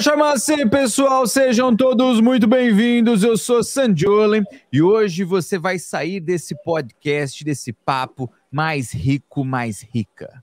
Chamacê, pessoal, sejam todos muito bem-vindos. Eu sou Sanjolen e hoje você vai sair desse podcast, desse papo mais rico, mais rica.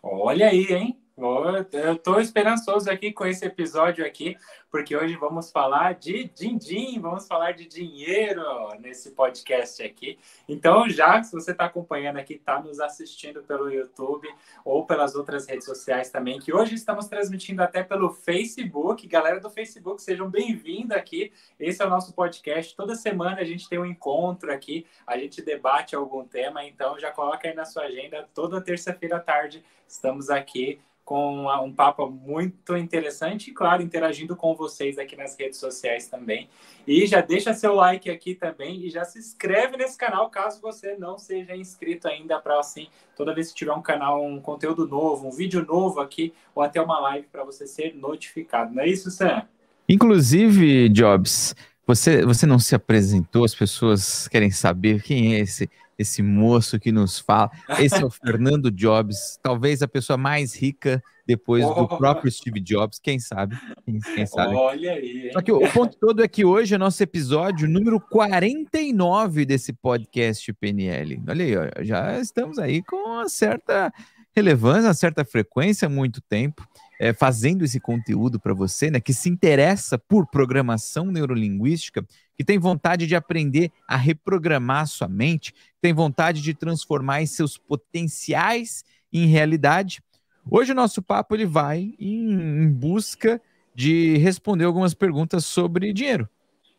Olha aí, hein? Eu estou esperançoso aqui com esse episódio aqui, porque hoje vamos falar de din-din, vamos falar de dinheiro nesse podcast aqui. Então, já se você está acompanhando aqui, está nos assistindo pelo YouTube ou pelas outras redes sociais também, que hoje estamos transmitindo até pelo Facebook. Galera do Facebook, sejam bem-vindos aqui. Esse é o nosso podcast. Toda semana a gente tem um encontro aqui, a gente debate algum tema, então já coloca aí na sua agenda. Toda terça-feira à tarde estamos aqui com um papo muito interessante e, claro, interagindo com vocês aqui nas redes sociais também. E já deixa seu like aqui também e já se inscreve nesse canal caso você não seja inscrito ainda para assim, toda vez que tiver um canal, um conteúdo novo, um vídeo novo aqui ou até uma live para você ser notificado. Não é isso, Sam? Inclusive, Jobs, você, você não se apresentou, as pessoas querem saber quem é esse esse moço que nos fala. Esse é o Fernando Jobs, talvez a pessoa mais rica depois oh. do próprio Steve Jobs, quem sabe? Quem, quem sabe? Olha aí. Só que o, o ponto todo é que hoje é nosso episódio número 49 desse podcast PNL. Olha aí, ó, já estamos aí com uma certa relevância, uma certa frequência, muito tempo é, fazendo esse conteúdo para você, né, que se interessa por programação neurolinguística, que tem vontade de aprender a reprogramar sua mente, tem vontade de transformar seus potenciais em realidade. Hoje o nosso papo ele vai em, em busca de responder algumas perguntas sobre dinheiro,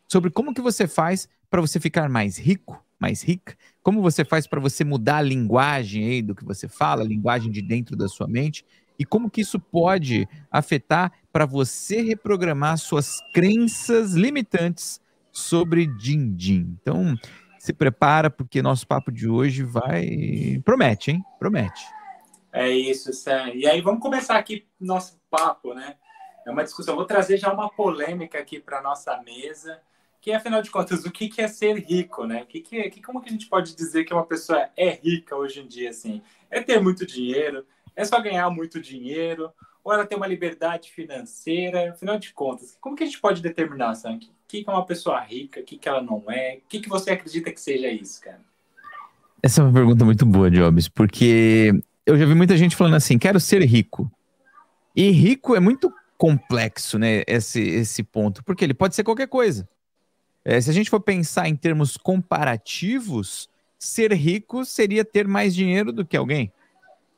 sobre como que você faz para você ficar mais rico, mais rica, como você faz para você mudar a linguagem aí do que você fala, a linguagem de dentro da sua mente e como que isso pode afetar para você reprogramar suas crenças limitantes sobre din-din. Então, se prepara porque nosso papo de hoje vai promete, hein? Promete. É isso, Sam. E aí vamos começar aqui nosso papo, né? É uma discussão. Vou trazer já uma polêmica aqui para nossa mesa, que afinal de contas, o que, que é ser rico, né? O que, que, que como que a gente pode dizer que uma pessoa é rica hoje em dia, assim? É ter muito dinheiro, é só ganhar muito dinheiro? Ou ela tem uma liberdade financeira? Afinal de contas, como que a gente pode determinar, Sam? O que, que é uma pessoa rica? O que, que ela não é? O que, que você acredita que seja isso, cara? Essa é uma pergunta muito boa, Jobs, porque eu já vi muita gente falando assim: quero ser rico. E rico é muito complexo, né? Esse, esse ponto, porque ele pode ser qualquer coisa. É, se a gente for pensar em termos comparativos, ser rico seria ter mais dinheiro do que alguém.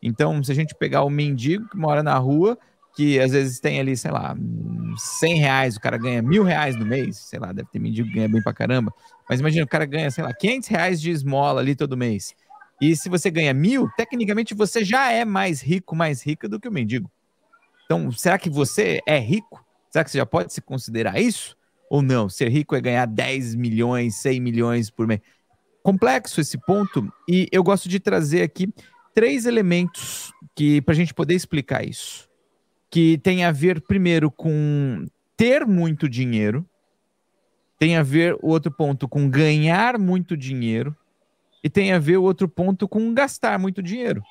Então, se a gente pegar o mendigo que mora na rua, que às vezes tem ali, sei lá, 100 reais, o cara ganha mil reais no mês, sei lá, deve ter mendigo que ganha bem pra caramba, mas imagina, o cara ganha, sei lá, 500 reais de esmola ali todo mês. E se você ganha mil, tecnicamente você já é mais rico, mais rica do que o mendigo. Então, será que você é rico? Será que você já pode se considerar isso? Ou não? Ser rico é ganhar 10 milhões, 100 milhões por mês. Complexo esse ponto, e eu gosto de trazer aqui três elementos que para a gente poder explicar isso, que tem a ver primeiro com ter muito dinheiro, tem a ver o outro ponto com ganhar muito dinheiro e tem a ver o outro ponto com gastar muito dinheiro.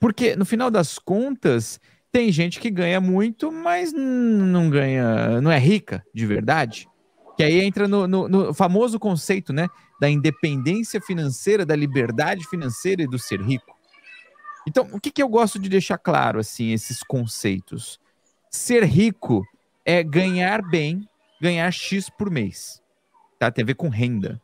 Porque no final das contas, tem gente que ganha muito, mas não ganha, não é rica de verdade. Que aí entra no, no, no, famoso conceito, né, da independência financeira, da liberdade financeira e do ser rico. Então, o que, que eu gosto de deixar claro, assim, esses conceitos? Ser rico é ganhar bem, ganhar X por mês. Tá? Tem a ver com renda.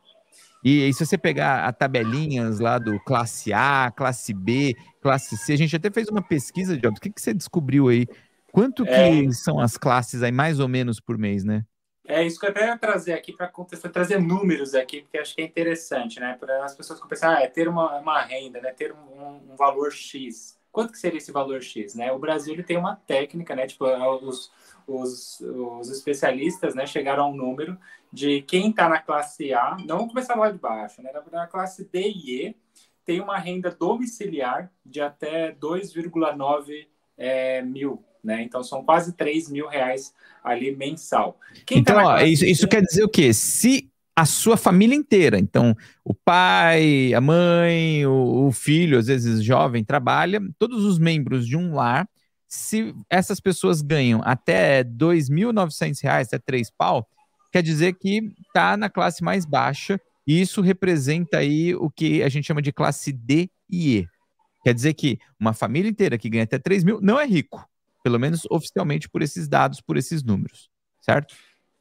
E, e se você pegar a tabelinhas lá do classe A, classe B, classe C, a gente até fez uma pesquisa, de o que, que você descobriu aí? Quanto que é... são as classes aí, mais ou menos, por mês, né? É isso que eu até ia trazer aqui para contestar, trazer números aqui, porque acho que é interessante, né? Para as pessoas que pensam, ah, é ter uma, uma renda, né? Ter um, um, valor X. Quanto que seria esse valor X, né? O Brasil ele tem uma técnica, né? Tipo, os, os, os especialistas, né? Chegaram a um número de quem está na classe A, não vamos começar lá de baixo, né? Na classe D e E, tem uma renda domiciliar de até 2,9 é, mil né? Então são quase 3 mil reais ali mensal. Quem tá então, tá ó, isso, isso quer dizer o quê? Se a sua família inteira, então o pai, a mãe, o, o filho, às vezes jovem, trabalha, todos os membros de um lar se essas pessoas ganham até R$ 2.900, até 3 pau, quer dizer que está na classe mais baixa, e isso representa aí o que a gente chama de classe D e E. Quer dizer que uma família inteira que ganha até 3 mil não é rico, pelo menos oficialmente por esses dados, por esses números, certo?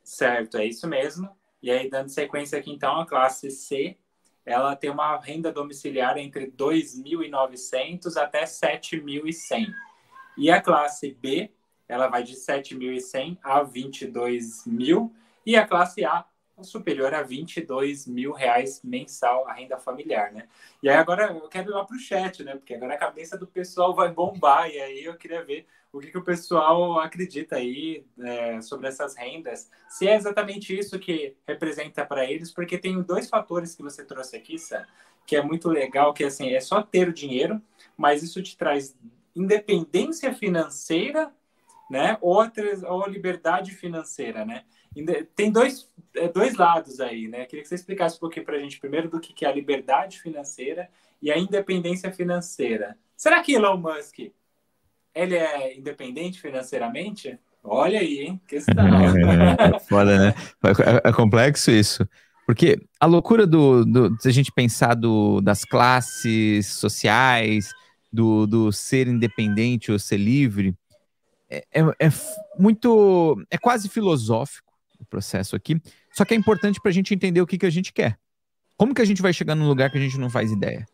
Certo, é isso mesmo. E aí, dando sequência aqui, então, a classe C, ela tem uma renda domiciliar entre 2.900 até 7.100. E a classe B, ela vai de 7.100 a 22.000. E a classe A, superior a 22 mil reais mensal a renda familiar, né? E aí agora eu quero ir lá para o chat, né? Porque agora a cabeça do pessoal vai bombar e aí eu queria ver o que, que o pessoal acredita aí é, sobre essas rendas. Se é exatamente isso que representa para eles, porque tem dois fatores que você trouxe aqui, Sam, que é muito legal, que assim, é só ter o dinheiro, mas isso te traz independência financeira, né? Outras, ou liberdade financeira, né? Tem dois, é, dois lados aí, né? Queria que você explicasse um pouquinho para a gente, primeiro, do que é a liberdade financeira e a independência financeira. Será que Elon Musk ele é independente financeiramente? Olha aí, hein? Questão. É, é foda, né? É, é, complexo isso. Porque a loucura do, do se a gente pensar do, das classes sociais, do, do ser independente ou ser livre, é, é, é muito. É quase filosófico o processo aqui. Só que é importante para a gente entender o que, que a gente quer. Como que a gente vai chegar num lugar que a gente não faz ideia?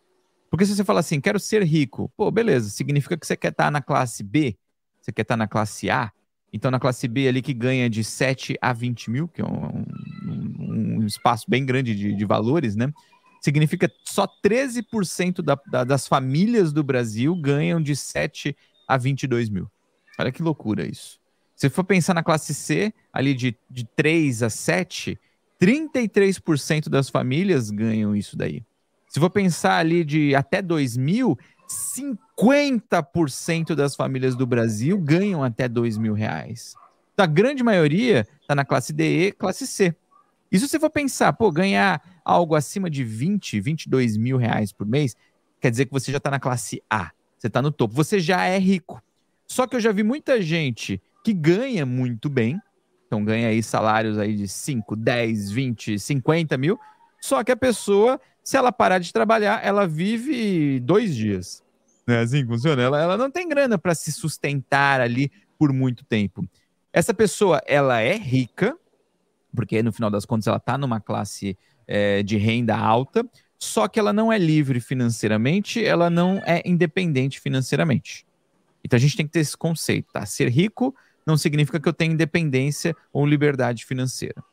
Porque se você fala assim, quero ser rico, pô, beleza, significa que você quer estar tá na classe B, você quer estar tá na classe A. Então, na classe B ali que ganha de 7 a 20 mil, que é um, um, um espaço bem grande de, de, valores, né? Significa só 13% da, da, das famílias do Brasil ganham de 7 a 22 mil. Olha que loucura isso. Se for pensar na classe C, ali de, de 3 a 7, 33% das famílias ganham isso daí. Se for pensar ali de até 2 mil, 50% das famílias do Brasil ganham até 2 mil reais. Então, a grande maioria está na classe D e classe C. E se você for pensar, pô, ganhar algo acima de 20, 22 mil reais por mês, quer dizer que você já está na classe A. Você está no topo. Você já é rico. Só que eu já vi muita gente que ganha muito bem, então ganha aí salários aí de 5, 10, 20, 50 mil, só que a pessoa, se ela parar de trabalhar, ela vive dois dias. Não é assim funciona? Ela, ela não tem grana para se sustentar ali por muito tempo. Essa pessoa, ela é rica, porque no final das contas ela está numa classe é, de renda alta, só que ela não é livre financeiramente, ela não é independente financeiramente. Então a gente tem que ter esse conceito, tá? Ser rico não significa que eu tenho independência ou liberdade financeira.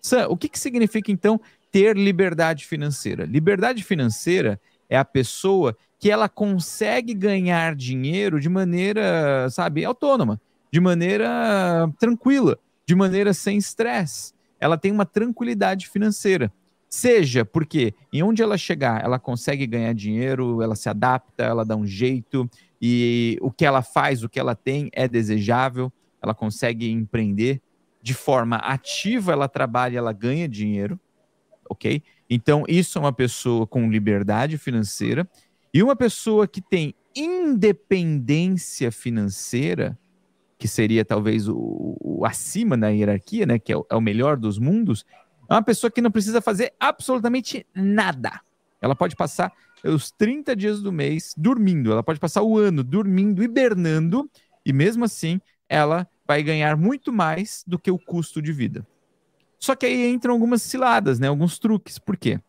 Sam, o que, que significa então ter liberdade financeira? Liberdade financeira é a pessoa que ela consegue ganhar dinheiro de maneira, sabe, autônoma, de maneira tranquila, de maneira sem estresse. Ela tem uma tranquilidade financeira. Seja porque em onde ela chegar, ela consegue ganhar dinheiro, ela se adapta, ela dá um jeito, e o que ela faz, o que ela tem é desejável ela consegue empreender de forma ativa, ela trabalha, ela ganha dinheiro, ok? Então, isso é uma pessoa com liberdade financeira. E uma pessoa que tem independência financeira, que seria talvez o, o acima na hierarquia, né? Que é o, é o melhor dos mundos, é uma pessoa que não precisa fazer absolutamente nada. Ela pode passar os 30 dias do mês dormindo, ela pode passar o ano dormindo, hibernando, e mesmo assim ela vai ganhar muito mais do que o custo de vida. Só que aí entram algumas ciladas, né? Alguns truques. Por quê?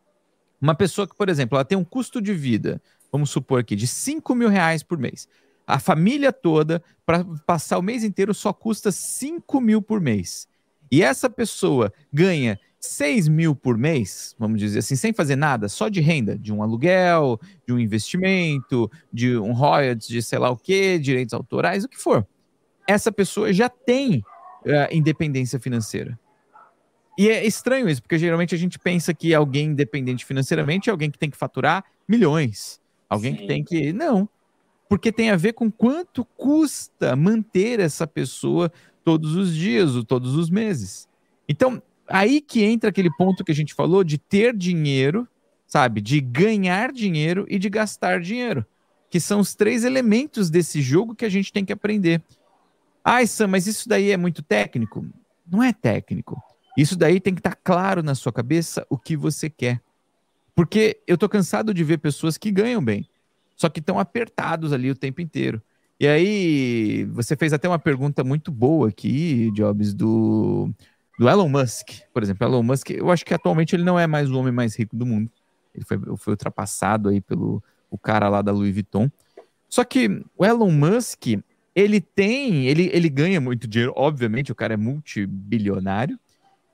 Uma pessoa que, por exemplo, ela tem um custo de vida, vamos supor aqui, de 5 mil reais por mês. A família toda, para passar o mês inteiro, só custa 5 mil por mês. E essa pessoa ganha 6 mil por mês, vamos dizer assim, sem fazer nada, só de renda, de um aluguel, de um investimento, de um royalties, de sei lá o quê, direitos autorais, o que for essa pessoa já tem uh, independência financeira. E é estranho isso, porque geralmente a gente pensa que alguém independente financeiramente é alguém que tem que faturar milhões. Alguém Sim. que tem que. Não. Porque tem a ver com quanto custa manter essa pessoa todos os dias ou todos os meses. Então, aí que entra aquele ponto que a gente falou de ter dinheiro, sabe? De ganhar dinheiro e de gastar dinheiro. que são os três elementos desse jogo que a gente tem que aprender. Ai, Sam, mas isso daí é muito técnico? Não é técnico. Isso daí tem que estar tá claro na sua cabeça o que você quer. Porque eu tô cansado de ver pessoas que ganham bem, só que estão apertados ali o tempo inteiro. E aí, você fez até uma pergunta muito boa aqui, Jobs, do, do Elon Musk. Por exemplo, Elon Musk, eu acho que atualmente ele não é mais o homem mais rico do mundo. Ele foi, foi ultrapassado aí pelo o cara lá da Louis Vuitton. Só que o Elon Musk, ele tem, ele, ele ganha muito dinheiro, obviamente, o cara é multibilionário.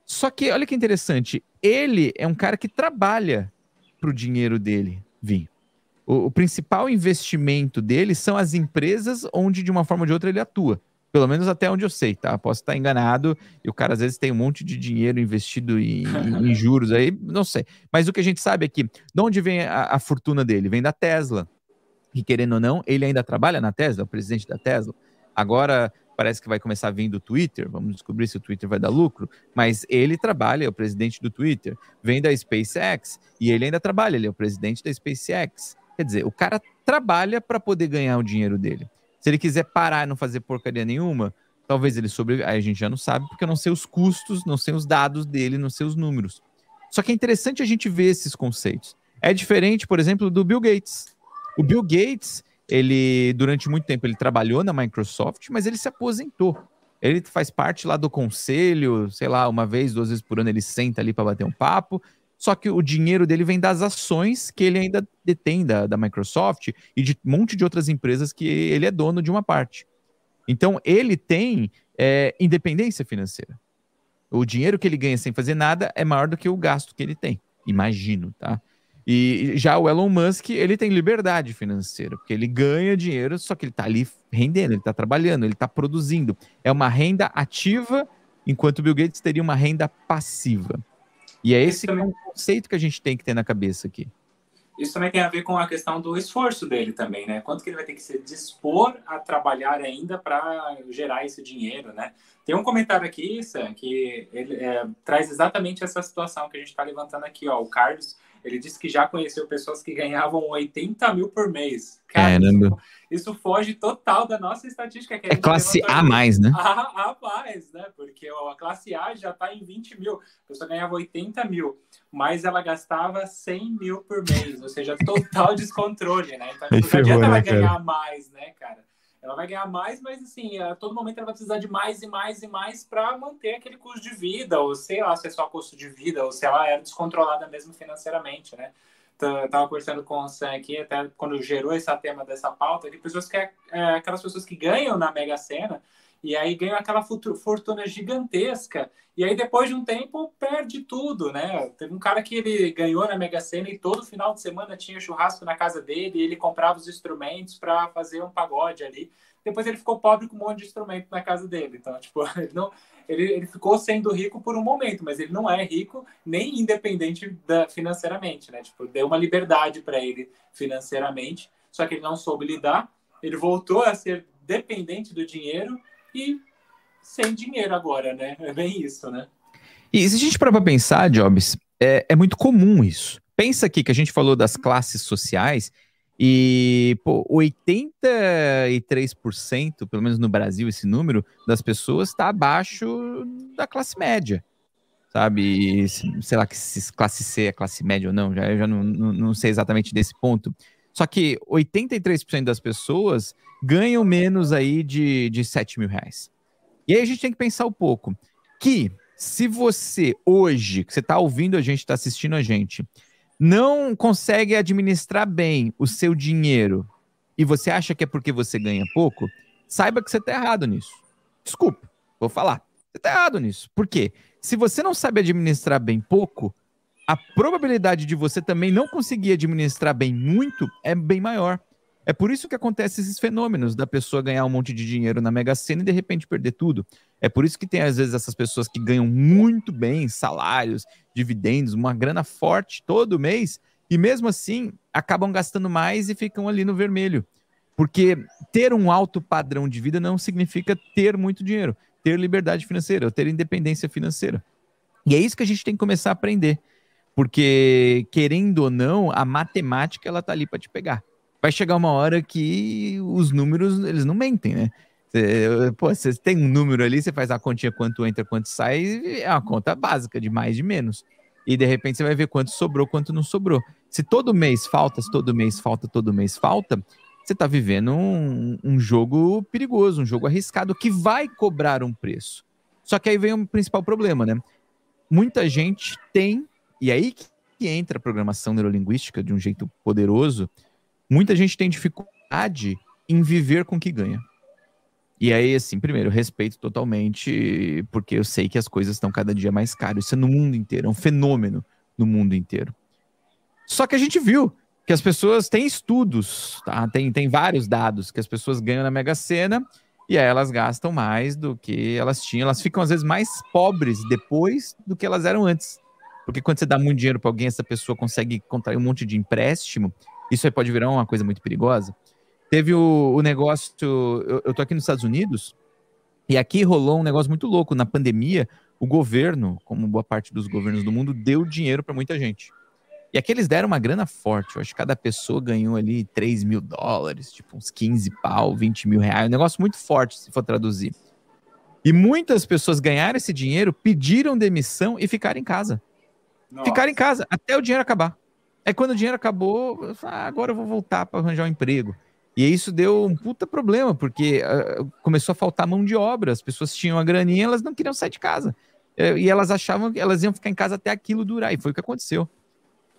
Só que, olha que interessante, ele é um cara que trabalha para o dinheiro dele vir. O, o, principal investimento dele são as empresas onde, de uma forma ou de outra, ele atua. Pelo menos até onde eu sei, tá? Posso estar enganado e o cara às vezes tem um monte de dinheiro investido em, em, em juros aí, não sei. Mas o que a gente sabe é que de onde vem a, a fortuna dele? Vem da Tesla. E querendo ou não, ele ainda trabalha na Tesla, o presidente da Tesla. Agora, parece que vai começar a vir do Twitter, vamos descobrir se o Twitter vai dar lucro, mas ele trabalha, é o presidente do Twitter, vem da SpaceX e ele ainda trabalha, ele é o presidente da SpaceX. Quer dizer, o cara trabalha para poder ganhar o dinheiro dele. Se ele quiser parar e não fazer porcaria nenhuma, talvez ele sobreviva. Aí a gente já não sabe, porque eu não sei os custos, não sei os dados dele, não sei os números. Só que é interessante a gente ver esses conceitos. É diferente, por exemplo, do Bill Gates. O Bill Gates, ele durante muito tempo ele trabalhou na Microsoft, mas ele se aposentou. Ele faz parte lá do conselho, sei lá, uma vez, duas vezes por ano ele senta ali para bater um papo, só que o dinheiro dele vem das ações que ele ainda detém da, da Microsoft e de um monte de outras empresas que ele é dono de uma parte. Então, ele tem é, independência financeira. O dinheiro que ele ganha sem fazer nada é maior do que o gasto que ele tem. Imagino, tá? E já o Elon Musk, ele tem liberdade financeira, porque ele ganha dinheiro, só que ele está ali rendendo, ele está trabalhando, ele está produzindo. É uma renda ativa, enquanto o Bill Gates teria uma renda passiva. E é esse também... conceito que a gente tem que ter na cabeça aqui. Isso também tem a ver com a questão do esforço dele também, né? Quanto que ele vai ter que se dispor a trabalhar ainda para gerar esse dinheiro, né? Tem um comentário aqui, Sam, que ele é, traz exatamente essa situação que a gente está levantando aqui, ó. O Carlos ele disse que já conheceu pessoas que ganhavam 80 mil por mês. Cara, isso, isso, foge total da nossa estatística. é classe A mais, né? A, a mais, né? Porque a classe A já está em 20 mil. A pessoa ganhava 80 mil, mas ela gastava 100 mil por mês. Ou seja, total descontrole, né? Então, não adianta ela né, ganhar mais, né, cara? Ela vai ganhar mais, mas assim, a todo momento ela vai precisar de mais e mais e mais para manter aquele custo de vida, ou sei lá se é só custo de vida, ou se ela era descontrolada mesmo financeiramente, né? Eu tava conversando com o Sam aqui, até quando gerou esse tema dessa pauta, que pessoas que é, é, aquelas pessoas que ganham na Mega Sena e aí ganha aquela fortuna gigantesca, e aí depois de um tempo perde tudo, né? Teve um cara que ele ganhou na Mega Sena e todo final de semana tinha churrasco na casa dele, ele comprava os instrumentos para fazer um pagode ali. Depois ele ficou pobre com um monte de instrumento na casa dele. Então, tipo, ele não ele, ele ficou sendo rico por um momento, mas ele não é rico nem independente da, financeiramente, né? Tipo, deu uma liberdade para ele financeiramente, só que ele não soube lidar. Ele voltou a ser dependente do dinheiro e sem dinheiro agora, né? É bem isso, né? E se a gente parar para pensar, Jobs, é, é muito comum isso. Pensa aqui que a gente falou das classes sociais e pô, 83%, pelo menos no Brasil, esse número das pessoas está abaixo da classe média. Sabe? Sei lá que se classe C é classe média ou não, já, eu já não, não, não sei exatamente desse ponto. Só que 83% das pessoas ganham menos aí de, de 7 mil reais. E aí a gente tem que pensar um pouco que se você hoje, que você está ouvindo a gente, está assistindo a gente, não consegue administrar bem o seu dinheiro e você acha que é porque você ganha pouco, saiba que você está errado nisso. Desculpa, vou falar. Você está errado nisso. Por quê? Se você não sabe administrar bem pouco, a probabilidade de você também não conseguir administrar bem muito é bem maior. É por isso que acontecem esses fenômenos da pessoa ganhar um monte de dinheiro na Mega Sena e de repente perder tudo. É por isso que tem às vezes essas pessoas que ganham muito bem salários, dividendos, uma grana forte todo mês e mesmo assim acabam gastando mais e ficam ali no vermelho. Porque ter um alto padrão de vida não significa ter muito dinheiro, ter liberdade financeira, ter independência financeira. E é isso que a gente tem que começar a aprender. Porque, querendo ou não, a matemática ela tá ali para te pegar. vai chegar uma hora que os números, eles não mentem, né? Você, tem um número ali, você faz a continha quanto entra, quanto sai, é uma conta básica, de mais, de menos. E de repente você vai ver quanto sobrou, quanto não sobrou. Se todo mês falta, se todo mês falta, todo mês falta, você está vivendo um, um jogo perigoso, um jogo arriscado que vai cobrar um preço. Só que aí vem um principal problema, né? Muita gente tem, e aí que entra a programação neurolinguística de um jeito poderoso, muita gente tem dificuldade em viver com o que ganha. E aí, assim, primeiro, respeito totalmente, porque eu sei que as coisas estão cada dia mais caras. Isso é no mundo inteiro, é um fenômeno no mundo inteiro. Só que a gente viu que as pessoas têm estudos, tá? Tem, tem vários dados que as pessoas ganham na Mega Sena e aí elas gastam mais do que elas tinham. Elas ficam, às vezes, mais pobres depois do que elas eram antes. Porque quando você dá muito dinheiro para alguém, essa pessoa consegue contrair um monte de empréstimo. Isso aí pode virar uma coisa muito perigosa. Teve o, o negócio. Eu, eu tô aqui nos Estados Unidos e aqui rolou um negócio muito louco. Na pandemia, o governo, como boa parte dos governos do mundo, deu dinheiro para muita gente. E aqui eles deram uma grana forte. Eu acho que cada pessoa ganhou ali 3 mil dólares, tipo uns 15 pau, 20 mil reais. Um negócio muito forte, se for traduzir. E muitas pessoas ganharam esse dinheiro, pediram demissão e ficaram em casa. Nossa. Em casa até o dinheiro acabar. Aí quando o dinheiro acabou, eu falei, ah, agora eu vou voltar para arranjar um emprego. E isso deu um puta problema, porque uh, começou a faltar mão de obra. As pessoas tinham a graninha, elas não queriam sair de casa. Uh, e elas achavam que elas iam ficar em casa até aquilo durar. E foi o que aconteceu.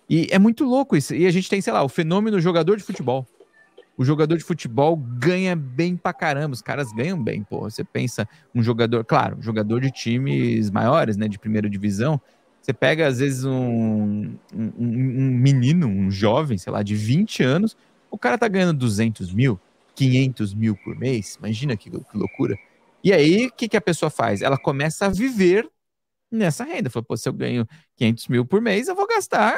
E é muito louco isso. E a gente tem, sei lá, o fenômeno jogador de futebol. O jogador de futebol ganha bem pra caramba. Os caras ganham bem, pô. Você pensa um jogador, claro, jogador de times maiores, né, de primeira divisão. Você pega, às vezes, um, um, um menino, um jovem, sei lá, de 20 anos, o cara tá ganhando 200 mil, 500 mil por mês. Imagina que, que loucura. E aí, o que, que a pessoa faz? Ela começa a viver nessa renda. Fala, pô, se eu ganho 500 mil por mês, eu vou gastar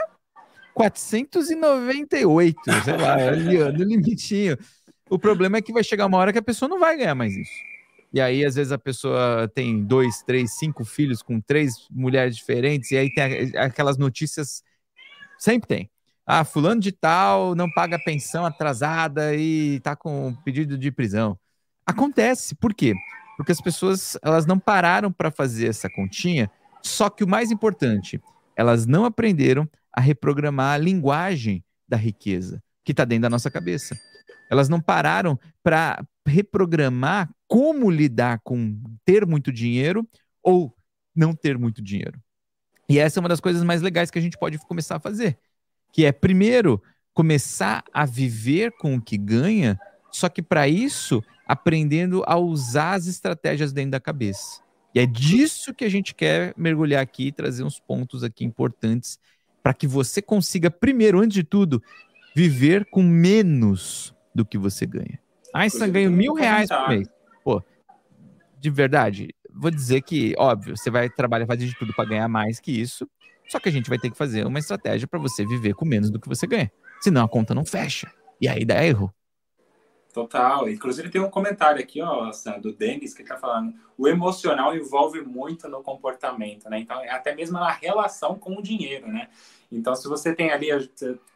498, sei lá, ali, no limitinho. O problema é que vai chegar uma hora que a pessoa não vai ganhar mais isso. E aí, às vezes, a pessoa tem dois, três, cinco filhos com três mulheres diferentes, e aí tem aquelas notícias. Sempre tem. Ah, fulano de tal não paga pensão atrasada e tá com pedido de prisão. Acontece. Por quê? Porque as pessoas elas não pararam para fazer essa continha. Só que o mais importante, elas não aprenderam a reprogramar a linguagem da riqueza que está dentro da nossa cabeça. Elas não pararam para reprogramar como lidar com ter muito dinheiro ou não ter muito dinheiro. E essa é uma das coisas mais legais que a gente pode começar a fazer, que é primeiro começar a viver com o que ganha, só que para isso aprendendo a usar as estratégias dentro da cabeça. E é disso que a gente quer mergulhar aqui e trazer uns pontos aqui importantes para que você consiga, primeiro, antes de tudo, viver com menos do que você ganha. Einstein ganha mil reais por mês. Pô, de verdade, vou dizer que, óbvio, você vai trabalhar, fazer de tudo para ganhar mais que isso, só que a gente vai ter que fazer uma estratégia para você viver com menos do que você ganha. Senão a conta não fecha. E aí dá erro. Total. Inclusive tem um comentário aqui, ó, do Denis, que está falando, o emocional envolve muito no comportamento, né? Então, até mesmo na relação com o dinheiro, né? Então, se você tem ali, o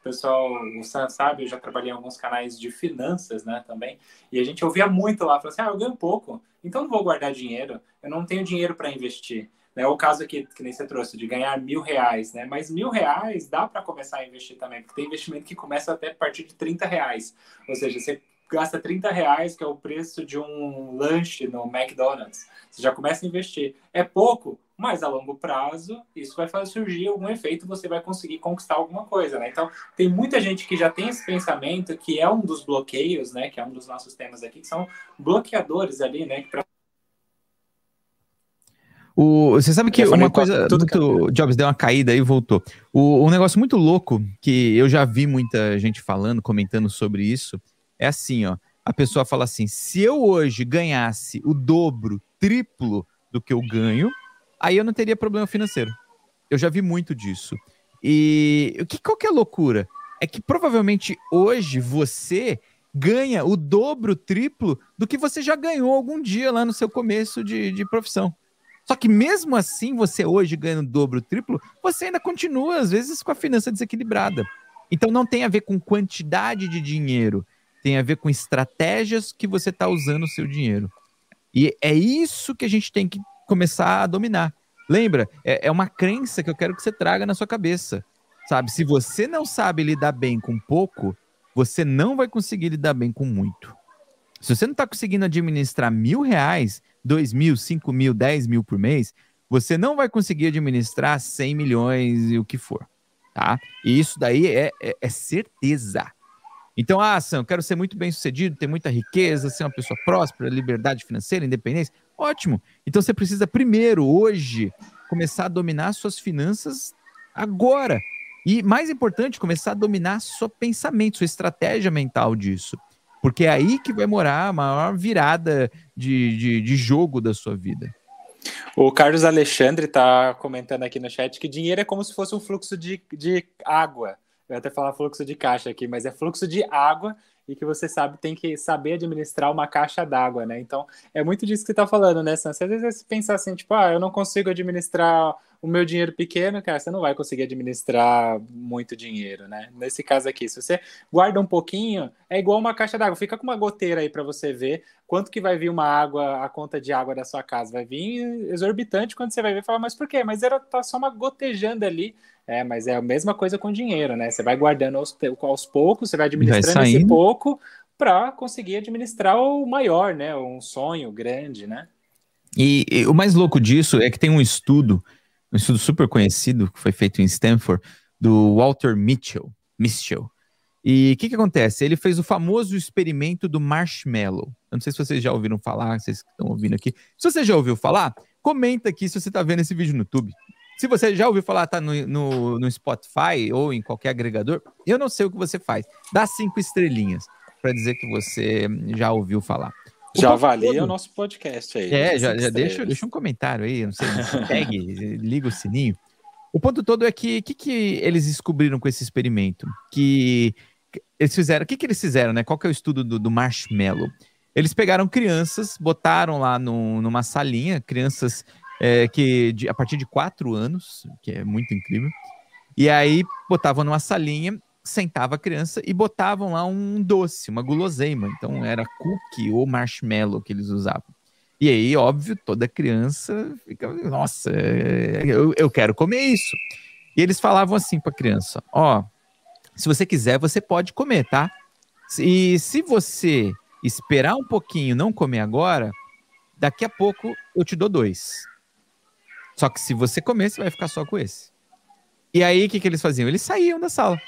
pessoal, o Sam sabe, eu já trabalhei em alguns canais de finanças, né, também, e a gente ouvia muito lá, falou assim, ah, eu ganho pouco, então não vou guardar dinheiro, eu não tenho dinheiro para investir. É o caso aqui, que nem você trouxe, de ganhar mil reais, né? Mas mil reais dá para começar a investir também, porque tem investimento que começa até a partir de 30 reais. Ou seja, você gasta 30 reais, que é o preço de um lanche no McDonald's. Você já começa a investir. É pouco, mas a longo prazo isso vai fazer surgir algum efeito, você vai conseguir conquistar alguma coisa, né? Então, tem muita gente que já tem esse pensamento, que é um dos bloqueios, né? Que é um dos nossos temas aqui, que são bloqueadores ali, né? Pra... O, você sabe que uma coisa tudo muito, Jobs deu uma caída e voltou. O, um negócio muito louco que eu já vi muita gente falando, comentando sobre isso, é assim, ó. A pessoa fala assim: se eu hoje ganhasse o dobro, triplo do que eu ganho, aí eu não teria problema financeiro. Eu já vi muito disso. E o que qual que é a loucura? É que provavelmente hoje você ganha o dobro, triplo do que você já ganhou algum dia lá no seu começo de, de profissão. Só que mesmo assim, você hoje ganhando o dobro, triplo, você ainda continua, às vezes, com a finança desequilibrada. Então não tem a ver com quantidade de dinheiro, tem a ver com estratégias que você está usando o seu dinheiro. E é isso que a gente tem que começar a dominar. Lembra? É, é uma crença que eu quero que você traga na sua cabeça. Sabe? Se você não sabe lidar bem com pouco, você não vai conseguir lidar bem com muito. Se você não está conseguindo administrar mil reais, dois mil, cinco mil, dez mil por mês, você não vai conseguir administrar 100 milhões e o que for, tá? E isso daí é, é, é certeza. Então, ah, Sam, quero ser muito bem sucedido, ter muita riqueza, ser uma pessoa próspera, liberdade financeira, independência. Ótimo. Então você precisa primeiro, hoje, começar a dominar suas finanças agora. E mais importante, começar a dominar seu pensamento, sua estratégia mental disso. Porque é aí que vai morar a maior virada de, de, de jogo da sua vida. O Carlos Alexandre está comentando aqui no chat que dinheiro é como se fosse um fluxo de, de água. Eu até falar fluxo de caixa aqui, mas é fluxo de água e que você sabe tem que saber administrar uma caixa d'água, né? Então é muito disso que você está falando, né, Sam? Às vezes você pensa assim, tipo, ah, eu não consigo administrar o meu dinheiro pequeno, cara, você não vai conseguir administrar muito dinheiro, né? Nesse caso aqui, se você guarda um pouquinho, é igual uma caixa d'água. Fica com uma goteira aí para você ver quanto que vai vir uma água, a conta de água da sua casa. Vai vir exorbitante quando você vai ver e falar, mas por quê? Mas era tá só uma gotejando ali. É, mas é a mesma coisa com dinheiro, né? Você vai guardando aos, aos poucos, você vai administrando vai esse pouco para conseguir administrar o maior, né? Um sonho grande, né? E, e, o mais louco disso é que tem um estudo um estudo super conhecido que foi feito em Stanford, do Walter Mitchell. Mitchell. E o que, que acontece? Ele fez o famoso experimento do marshmallow. Eu não sei se vocês já ouviram falar, vocês estão ouvindo aqui. Se você já ouviu falar, comenta aqui se você está vendo esse vídeo no YouTube. Se você já ouviu falar, tá no, no, no, Spotify ou em qualquer agregador, eu não sei o que você faz. Dá cinco estrelinhas para dizer que você já ouviu falar. Já avalia todo... o nosso podcast aí. É, já, já deixa, deixa um comentário aí, não sei, segue, liga o sininho. O ponto todo é que o que, que eles descobriram com esse experimento? Que eles fizeram, o que, que eles fizeram, né? Qual que é o estudo do, do marshmallow? Eles pegaram crianças, botaram lá no, numa salinha, crianças é, que de, a partir de quatro anos, que é muito incrível, e aí botavam numa salinha sentava a criança e botavam lá um doce, uma guloseima. Então era cookie ou marshmallow que eles usavam. E aí, óbvio, toda criança fica, nossa, eu, eu quero comer isso. E eles falavam assim para a criança: ó, se você quiser, você pode comer, tá? E se você esperar um pouquinho, não comer agora, daqui a pouco eu te dou dois. Só que se você comer, você vai ficar só com esse. E aí, o que, que eles faziam? Eles saíam da sala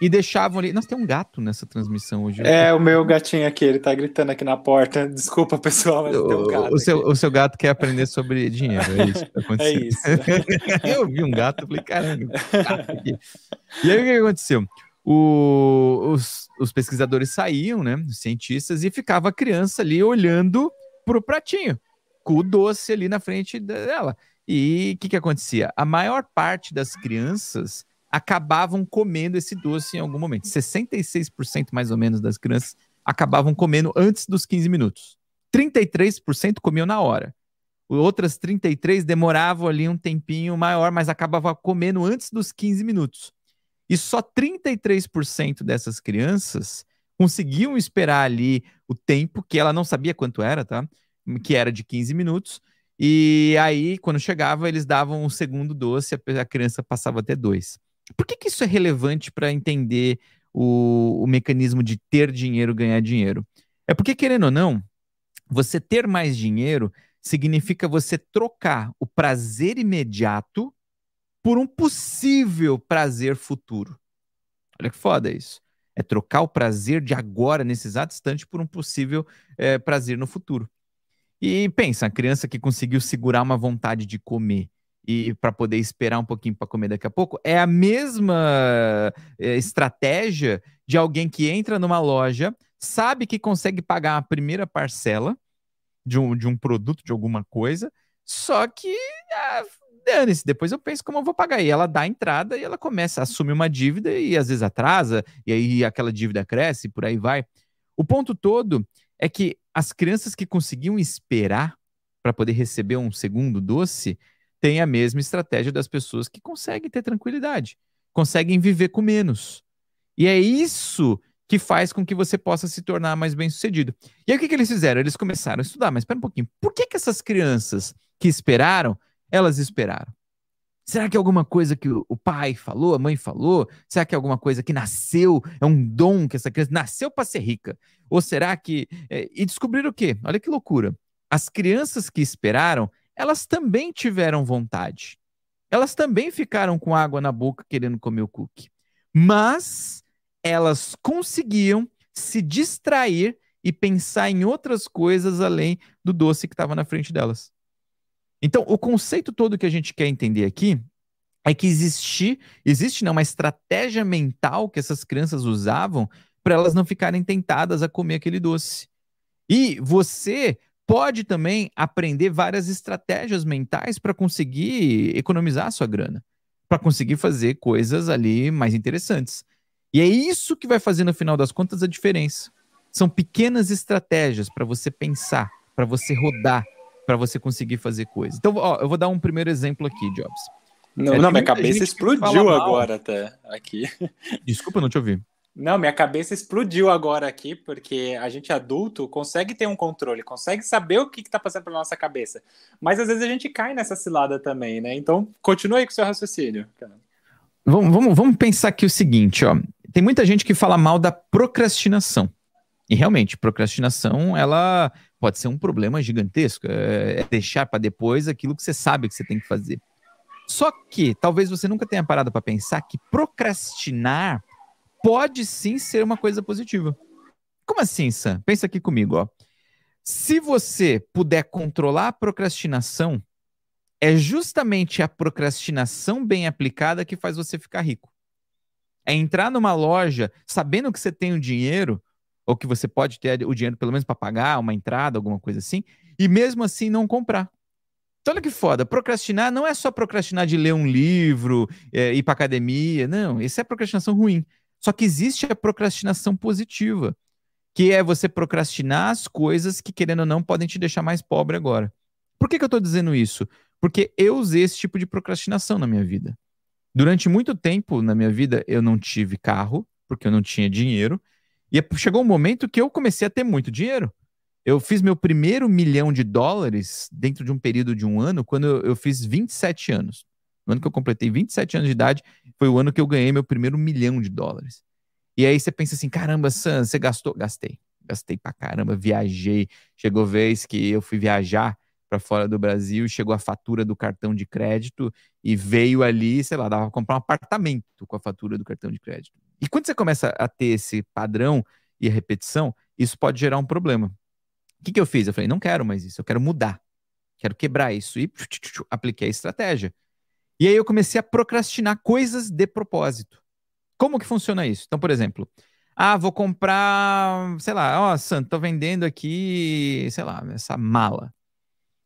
e deixavam ali. Nós tem um gato nessa transmissão hoje. É, o meu gatinho aqui, ele tá gritando aqui na porta. Desculpa, pessoal, mas o, tem um gato. O seu, o seu gato quer aprender sobre dinheiro, é isso que tá acontecendo. É isso. eu vi um gato, falei, caramba, aqui. E aí o que aconteceu? O, os, os pesquisadores saíam, né, os cientistas, e ficava a criança ali olhando pro pratinho, com o doce ali na frente dela. E o que, que acontecia? A maior parte das crianças acabavam comendo esse doce em algum momento. 66% mais ou menos das crianças acabavam comendo antes dos 15 minutos. 33% comiam na hora. Outras 33 demoravam ali um tempinho maior, mas acabavam comendo antes dos 15 minutos. E só 33% dessas crianças conseguiam esperar ali o tempo, que ela não sabia quanto era, tá? Que era de 15 minutos. E aí, quando chegava, eles davam um segundo doce, a criança passava até dois. Por que, que isso é relevante para entender o, o mecanismo de ter dinheiro, ganhar dinheiro? É porque, querendo ou não, você ter mais dinheiro significa você trocar o prazer imediato por um possível prazer futuro. Olha que foda isso. É trocar o prazer de agora, nesse exato instante, por um possível é, prazer no futuro. E pensa, a criança que conseguiu segurar uma vontade de comer e para poder esperar um pouquinho para comer daqui a pouco, é a mesma é, estratégia de alguém que entra numa loja, sabe que consegue pagar a primeira parcela de um, de um produto, de alguma coisa, só que ah, dane-se, depois eu penso como eu vou pagar. E ela dá a entrada e ela começa a assumir uma dívida e às vezes atrasa, e aí aquela dívida cresce, por aí vai. O ponto todo é que as crianças que conseguiam esperar para poder receber um segundo doce, tem a mesma estratégia das pessoas que conseguem ter tranquilidade, conseguem viver com menos. E é isso que faz com que você possa se tornar mais bem sucedido. E aí o que, que eles fizeram? Eles começaram a estudar, mas espera um pouquinho. Por que, que essas crianças que esperaram, elas esperaram? Será que é alguma coisa que o pai falou, a mãe falou? Será que é alguma coisa que nasceu, é um dom que essa criança nasceu para ser rica? Ou será que. É, e descobriram o quê? Olha que loucura. As crianças que esperaram, elas também tiveram vontade. Elas também ficaram com água na boca querendo comer o cookie. Mas elas conseguiam se distrair e pensar em outras coisas além do doce que estava na frente delas. Então, o conceito todo que a gente quer entender aqui é que existe, existe não, uma estratégia mental que essas crianças usavam para elas não ficarem tentadas a comer aquele doce. E você pode também aprender várias estratégias mentais para conseguir economizar a sua grana, para conseguir fazer coisas ali mais interessantes. E é isso que vai fazer, no final das contas, a diferença. São pequenas estratégias para você pensar, para você rodar, para você conseguir fazer coisas. Então, ó, eu vou dar um primeiro exemplo aqui, Jobs. Não, é, não minha cabeça explodiu agora até aqui. Desculpa, não te ouvi. Não, minha cabeça explodiu agora aqui, porque a gente adulto consegue ter um controle, consegue saber o que está passando pela nossa cabeça. Mas às vezes a gente cai nessa cilada também, né? Então, continue aí com o seu raciocínio. Vamos, vamos, vamos pensar aqui o seguinte, ó tem muita gente que fala mal da procrastinação. E realmente, procrastinação, ela pode ser um problema gigantesco. É, é deixar para depois aquilo que você sabe que você tem que fazer. Só que talvez você nunca tenha parado para pensar que procrastinar pode sim ser uma coisa positiva. Como assim, Sam? Pensa aqui comigo, ó. Se você puder controlar a procrastinação, é justamente a procrastinação bem aplicada que faz você ficar rico. É entrar numa loja sabendo que você tem o dinheiro, ou que você pode ter o dinheiro pelo menos para pagar uma entrada, alguma coisa assim, e mesmo assim não comprar. Então, olha que foda. Procrastinar não é só procrastinar de ler um livro, é, ir para academia. Não, isso é procrastinação ruim. Só que existe a procrastinação positiva, que é você procrastinar as coisas que, querendo ou não, podem te deixar mais pobre agora. Por que, que eu estou dizendo isso? Porque eu usei esse tipo de procrastinação na minha vida. Durante muito tempo na minha vida, eu não tive carro, porque eu não tinha dinheiro. E chegou um momento que eu comecei a ter muito dinheiro. Eu fiz meu primeiro milhão de dólares dentro de um período de um ano, quando eu, eu fiz 27 anos. No ano que eu completei 27 anos de idade, foi o ano que eu ganhei meu primeiro milhão de dólares. E aí você pensa assim: caramba, Sam, você gastou? Gastei. Gastei pra caramba, viajei. Chegou vez que eu fui viajar para fora do Brasil, chegou a fatura do cartão de crédito e veio ali, sei lá, dava para comprar um apartamento com a fatura do cartão de crédito. E quando você começa a ter esse padrão e a repetição, isso pode gerar um problema. O que, que eu fiz? Eu falei, não quero mais isso, eu quero mudar, quero quebrar isso. E apliquei a estratégia. E aí eu comecei a procrastinar coisas de propósito. Como que funciona isso? Então, por exemplo, ah, vou comprar, sei lá, ó, Santo, tô vendendo aqui, sei lá, essa mala.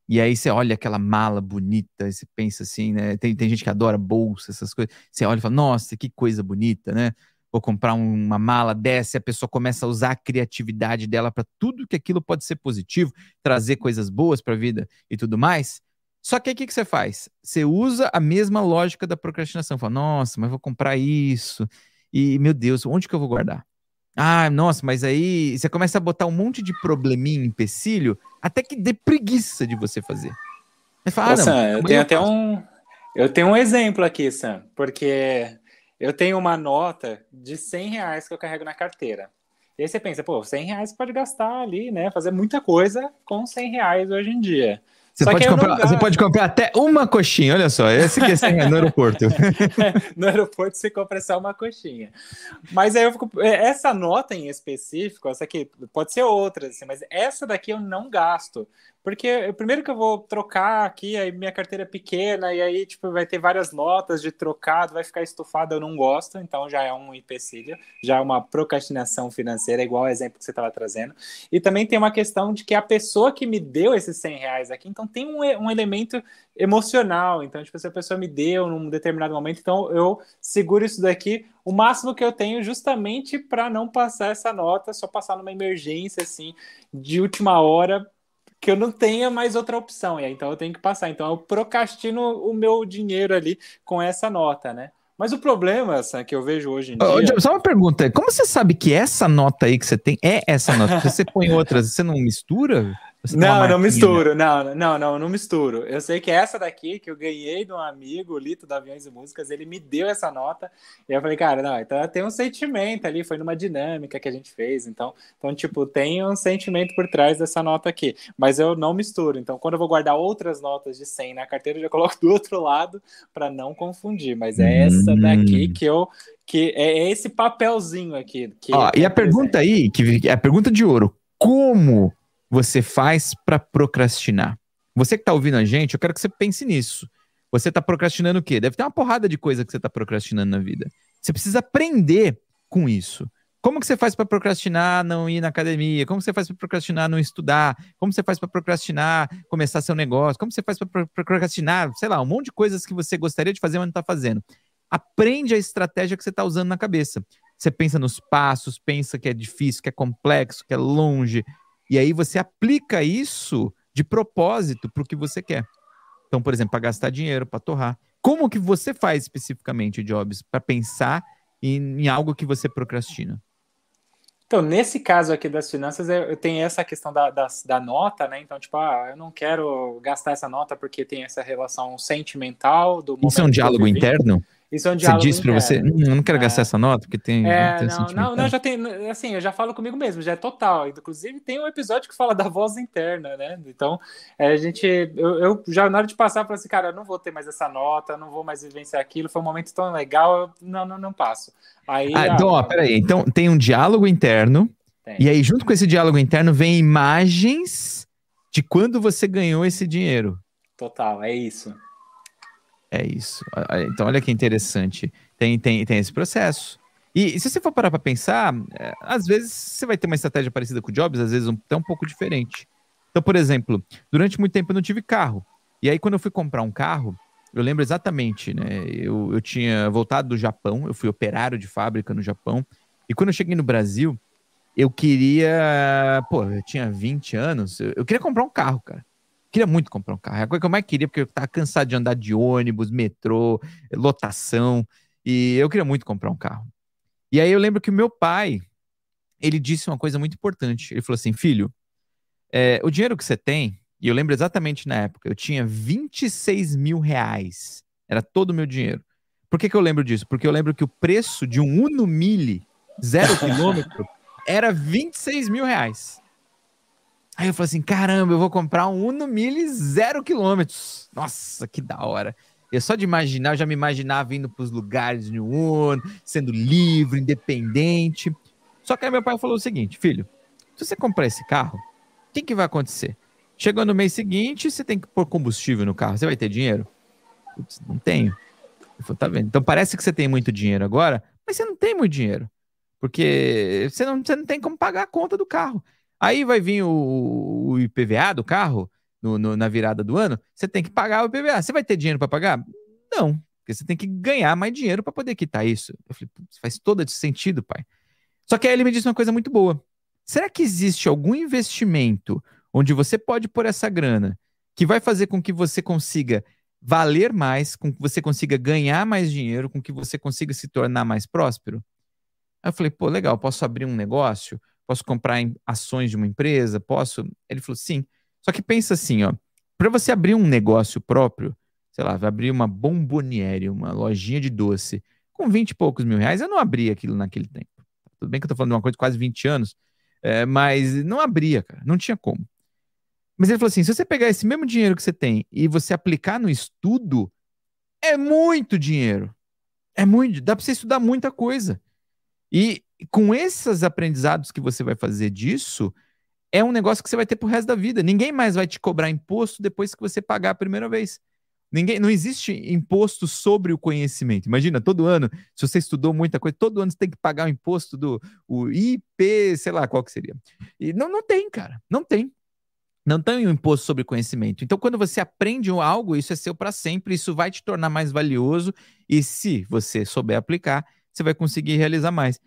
E aí você olha aquela mala bonita, e você pensa assim, né? Tem, tem gente que adora bolsa, essas coisas. Você olha e fala, nossa, que coisa bonita, né? Vou comprar uma mala dessa e a pessoa começa a usar a criatividade dela para tudo que aquilo pode ser positivo, trazer coisas boas para a vida e tudo mais. Só que aí o que, que você faz? Você usa a mesma lógica da procrastinação. Fala, nossa, mas vou comprar isso. E, meu Deus, onde que eu vou guardar? Ah, nossa, mas aí você começa a botar um monte de probleminha, empecilho, até que dê preguiça de você fazer. Você fala, ah, não, Sam, eu tenho eu até um. Eu tenho um exemplo aqui, Sam, porque eu tenho uma nota de 100 reais que eu carrego na carteira. E aí você pensa, pô, 100 reais pode gastar ali, né? Fazer muita coisa com 100 reais hoje em dia. Você pode, comprar, você pode comprar até uma coxinha, olha só, esse que é no aeroporto. no aeroporto você compra só uma coxinha. Mas aí eu fico. É, essa nota em específico, essa aqui, pode ser outras, assim, mas essa daqui eu não gasto. Porque primeiro que eu vou trocar aqui, aí minha carteira é pequena, e aí tipo, vai ter várias notas de trocado, vai ficar estufado, eu não gosto, então já é um empecilho, já é uma procrastinação financeira, igual o exemplo que você estava trazendo. E também tem uma questão de que a pessoa que me deu esses 100 reais aqui, então tem um, um elemento emocional. Então, tipo, se a pessoa me deu num determinado momento, então eu seguro isso daqui o máximo que eu tenho justamente para não passar essa nota, só passar numa emergência assim de última hora que eu não tenha mais outra opção, e aí, então eu tenho que passar. Então eu procrastino o meu dinheiro ali com essa nota, né? Mas o problema, Sam, que eu vejo hoje em dia. Só uma pergunta: como você sabe que essa nota aí que você tem é essa nota? você põe outras, você não mistura? Não, não misturo, não, não, não, não misturo. Eu sei que essa daqui, que eu ganhei de um amigo, Lito da Aviões e Músicas, ele me deu essa nota, e eu falei, cara, não, então tem um sentimento ali, foi numa dinâmica que a gente fez, então, então, tipo, tem um sentimento por trás dessa nota aqui, mas eu não misturo, então quando eu vou guardar outras notas de 100 na carteira, eu já coloco do outro lado para não confundir, mas é essa daqui hum. que eu, que é esse papelzinho aqui. Que Ó, e a pergunta aí, que é a pergunta de ouro, como você faz para procrastinar? Você que está ouvindo a gente, eu quero que você pense nisso. Você está procrastinando o quê? Deve ter uma porrada de coisa que você está procrastinando na vida. Você precisa aprender com isso. Como que você faz para procrastinar não ir na academia? Como você faz para procrastinar não estudar? Como você faz para procrastinar começar seu negócio? Como você faz para procrastinar, sei lá, um monte de coisas que você gostaria de fazer, mas não está fazendo? Aprende a estratégia que você está usando na cabeça. Você pensa nos passos, pensa que é difícil, que é complexo, que é longe, e aí você aplica isso de propósito para o que você quer. Então, por exemplo, para gastar dinheiro, para torrar. Como que você faz especificamente, Jobs, para pensar em, em, algo que você procrastina? Então, nesse caso aqui das finanças, eu tenho essa questão da, da, da, nota, né? Então, tipo, ah, eu não quero gastar essa nota porque tem essa relação sentimental do Isso é um diálogo interno? Isso é um diálogo Você disse para você, hum, eu não quero gastar é. essa nota porque tem. É, tem não, não, não, já tem. Assim, eu já falo comigo mesmo, já é total. Inclusive, tem um episódio que fala da voz interna, né? Então, é, a gente. Eu, eu, já na hora de passar, falei assim, cara, eu não vou ter mais essa nota, não vou mais vivenciar aquilo. Foi um momento tão legal, eu não, não, não passo. Aí, ah, então, ó, peraí. Então, tem um diálogo interno. Tem. E aí, junto com esse diálogo interno, vem imagens de quando você ganhou esse dinheiro. Total, é isso. É isso. Então, olha que interessante. Tem, tem, tem esse processo. E, se você for parar para pensar, é, às vezes você vai ter uma estratégia parecida com o Jobs, às vezes um, até um pouco diferente. Então, por exemplo, durante muito tempo eu não tive carro. E aí, quando eu fui comprar um carro, eu lembro exatamente, né? Eu, eu tinha voltado do Japão, eu fui operário de fábrica no Japão. E quando eu cheguei no Brasil, eu queria. Pô, eu tinha 20 anos, eu, eu queria comprar um carro, cara. Queria muito comprar um carro. É a coisa que eu mais queria, porque eu tava cansado de andar de ônibus, metrô, lotação. E eu queria muito comprar um carro. E aí eu lembro que o meu pai, ele disse uma coisa muito importante. Ele falou assim: filho, é, o dinheiro que você tem, e eu lembro exatamente na época, eu tinha 26 mil reais. Era todo o meu dinheiro. Por que, que eu lembro disso? Porque eu lembro que o preço de um Uno Mille, zero quilômetro, era 26 mil reais. Aí eu falei assim: caramba, eu vou comprar um Uno Mille zero quilômetros. Nossa, que da hora. Eu só de imaginar, eu já me imaginava indo para os lugares de Uno, sendo livre, independente. Só que aí meu pai falou o seguinte: filho, se você comprar esse carro, o que, que vai acontecer? Chegando no mês seguinte, você tem que pôr combustível no carro. Você vai ter dinheiro? Putz, não tenho. Eu falei, tá vendo? Então parece que você tem muito dinheiro agora, mas você não tem muito dinheiro. Porque você não, você não tem como pagar a conta do carro. Aí vai vir o, o IPVA do carro no, no, na virada do ano, você tem que pagar o IPVA. Você vai ter dinheiro para pagar? Não, porque você tem que ganhar mais dinheiro para poder quitar isso. Eu falei, faz todo esse sentido, pai. Só que aí ele me disse uma coisa muito boa. Será que existe algum investimento onde você pode pôr essa grana que vai fazer com que você consiga valer mais, com que você consiga ganhar mais dinheiro, com que você consiga se tornar mais próspero? Aí eu falei, pô, legal, posso abrir um negócio? Posso comprar ações de uma empresa? Posso? Ele falou, sim. Só que pensa assim, ó, para você abrir um negócio próprio, sei lá, vai abrir uma bomboniere, uma lojinha de doce, com 20 e poucos mil reais, eu não abria aquilo naquele tempo. Tudo bem que eu tô falando de uma coisa de quase 20 anos, é, mas não abria, cara, não tinha como. Mas ele falou assim: se você pegar esse mesmo dinheiro que você tem e você aplicar no estudo, é muito dinheiro. É muito, dá para você estudar muita coisa. E com esses aprendizados que você vai fazer disso, é um negócio que você vai ter pro resto da vida. Ninguém mais vai te cobrar imposto depois que você pagar a primeira vez. Ninguém, não existe imposto sobre o conhecimento. Imagina, todo ano, se você estudou muita coisa, todo ano você tem que pagar o imposto do o IP, sei lá qual que seria. E não, não tem, cara. Não tem. Não tem um imposto sobre conhecimento. Então, quando você aprende algo, isso é seu para sempre, isso vai te tornar mais valioso. E se você souber aplicar, você vai conseguir realizar mais.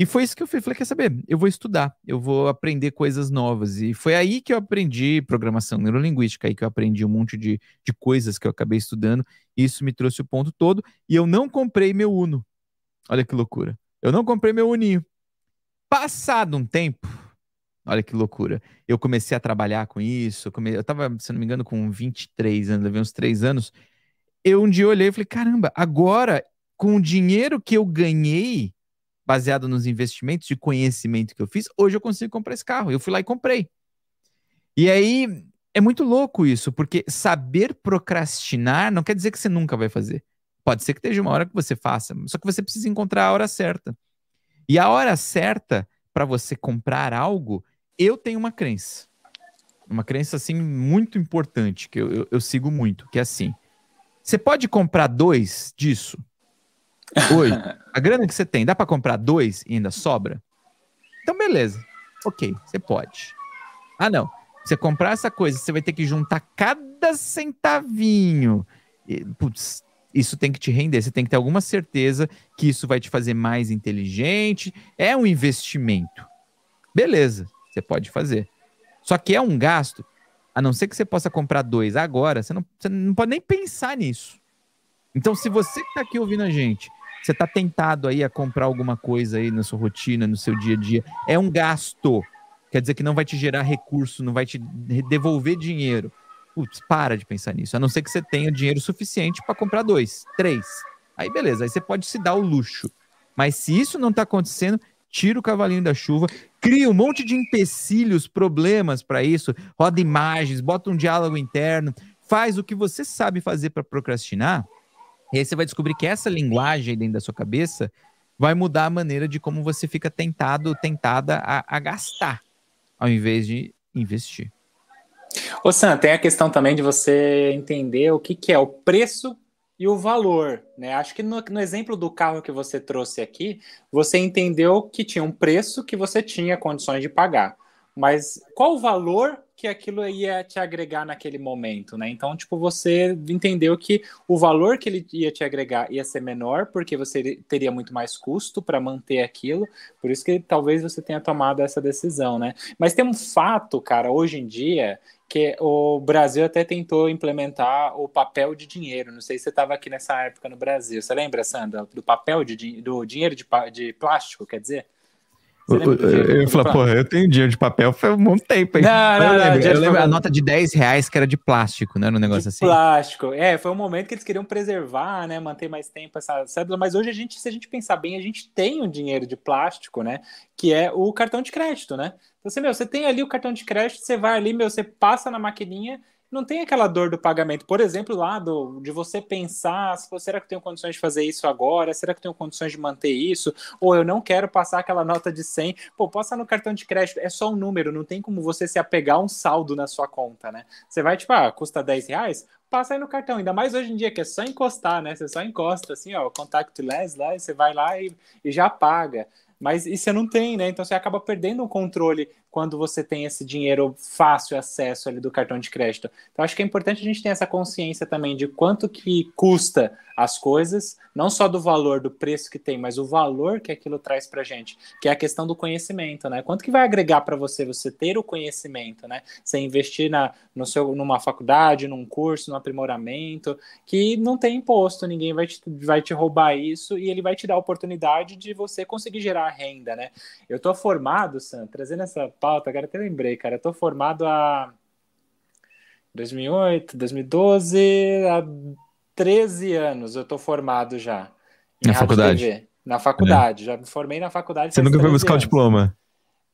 E foi isso que eu fiz. Falei, quer saber? Eu vou estudar, eu vou aprender coisas novas. E foi aí que eu aprendi programação neurolinguística, aí que eu aprendi um monte de, de coisas que eu acabei estudando. Isso me trouxe o ponto todo e eu não comprei meu Uno. Olha que loucura. Eu não comprei meu Uninho. Passado um tempo, olha que loucura. Eu comecei a trabalhar com isso. Eu, come... eu tava, se não me engano, com 23 anos, levei uns 3 anos. Eu um dia olhei e falei: caramba, agora, com o dinheiro que eu ganhei, baseado nos investimentos de conhecimento que eu fiz, hoje eu consigo comprar esse carro. Eu fui lá e comprei. E aí é muito louco isso, porque saber procrastinar não quer dizer que você nunca vai fazer. Pode ser que esteja uma hora que você faça, só que você precisa encontrar a hora certa. E a hora certa para você comprar algo, eu tenho uma crença. Uma crença, assim, muito importante, que eu, eu, eu sigo muito, que é assim. Você pode comprar dois disso? Hoje, a grana que você tem, dá para comprar dois e ainda sobra? Então, beleza. Ok, você pode. Ah, não. Você comprar essa coisa, você vai ter que juntar cada centavinho. E, putz, isso tem que te render, você tem que ter alguma certeza que isso vai te fazer mais inteligente. É um investimento. Beleza, você pode fazer. Só que é um gasto, a não ser que você possa comprar dois agora, você não, você não pode nem pensar nisso. Então, se você que está aqui ouvindo a gente, você está tentado aí a comprar alguma coisa aí na sua rotina, no seu dia a dia, é um gasto. Quer dizer que não vai te gerar recurso, não vai te devolver dinheiro putz, para de pensar nisso. A não ser que você tenha dinheiro suficiente para comprar dois, três. Aí beleza, aí você pode se dar o luxo. Mas se isso não está acontecendo, tira o cavalinho da chuva, cria um monte de empecilhos, problemas para isso, roda imagens, bota um diálogo interno, faz o que você sabe fazer para procrastinar. E aí você vai descobrir que essa linguagem dentro da sua cabeça vai mudar a maneira de como você fica tentado, tentada a, a gastar, ao invés de investir. Ô Sam, tem a questão também de você entender o que, que é o preço e o valor, né? Acho que no, no, exemplo do carro que você trouxe aqui, você entendeu que tinha um preço que você tinha condições de pagar. Mas qual o valor que aquilo ia te agregar naquele momento, né? Então, tipo, você entendeu que o valor que ele ia te agregar ia ser menor, porque você teria muito mais custo para manter aquilo, por isso que talvez você tenha tomado essa decisão, né? Mas tem um fato, cara, hoje em dia, que o Brasil até tentou implementar o papel de dinheiro. Não sei se você estava aqui nessa época no Brasil. Você lembra, Sandra, do papel de do dinheiro de, de plástico, quer dizer? Eu ia falar, porra, eu tenho dinheiro de papel foi um monte tempo, hein? Não, não, eu lembro, não, eu lembro a nota de 10 reais que era de plástico, né? No negócio assim. Plástico. É, foi um momento que eles queriam preservar, né? Manter mais tempo essa cédula, mas hoje a gente, se a gente pensar bem, a gente tem um dinheiro de plástico, né? Que é o cartão de crédito, né? Então, você, meu, você tem ali o cartão de crédito, você vai ali, meu, você passa na maquininha não tem aquela dor do pagamento. Por exemplo, lá do, de você pensar, será que eu tenho condições de fazer isso agora? Será que eu tenho condições de manter isso? Ou eu não quero passar aquela nota de 100? Pô, passa no cartão de crédito, é só um número, não tem como você se apegar a um saldo na sua conta, né? Você vai, tipo, ah, custa 10 reais? Passa aí no cartão, ainda mais hoje em dia que é só encostar, né? Você só encosta assim, ó, contactless lá, e você vai lá e, e já paga. Mas isso você não tem, né? Então você acaba perdendo o controle quando você tem esse dinheiro fácil acesso ali do cartão de crédito. Então acho que é importante a gente ter essa consciência também de quanto que custa as coisas, não só do valor do preço que tem, mas o valor que aquilo traz para gente, que é a questão do conhecimento, né? Quanto que vai agregar para você você ter o conhecimento, né? Você investir na, no seu, numa faculdade, num curso, num aprimoramento, que não tem imposto, ninguém vai te, vai te roubar isso e ele vai te dar a oportunidade de você conseguir gerar renda, né? Eu tô formado, Sam, trazendo essa pauta, agora até lembrei, cara, eu tô formado há 2008, 2012, há 13 anos eu tô formado já. Na faculdade? Na faculdade, é. já me formei na faculdade. Você nunca foi buscar anos. o diploma?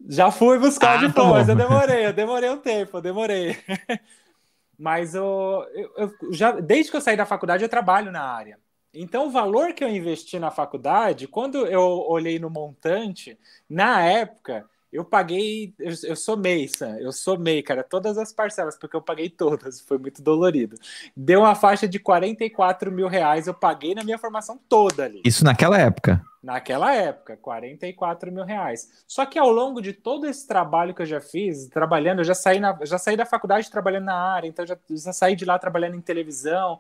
Já fui buscar ah, o diploma, mas eu demorei, eu demorei um tempo, eu demorei. mas eu, eu, eu, já, desde que eu saí da faculdade, eu trabalho na área. Então, o valor que eu investi na faculdade, quando eu olhei no montante, na época, eu paguei, eu, eu somei, Sam, eu somei, cara, todas as parcelas, porque eu paguei todas, foi muito dolorido. Deu uma faixa de 44 mil reais, eu paguei na minha formação toda ali. Isso naquela época? Naquela época, 44 mil reais. Só que ao longo de todo esse trabalho que eu já fiz, trabalhando, eu já saí, na, já saí da faculdade trabalhando na área, então já, já saí de lá trabalhando em televisão,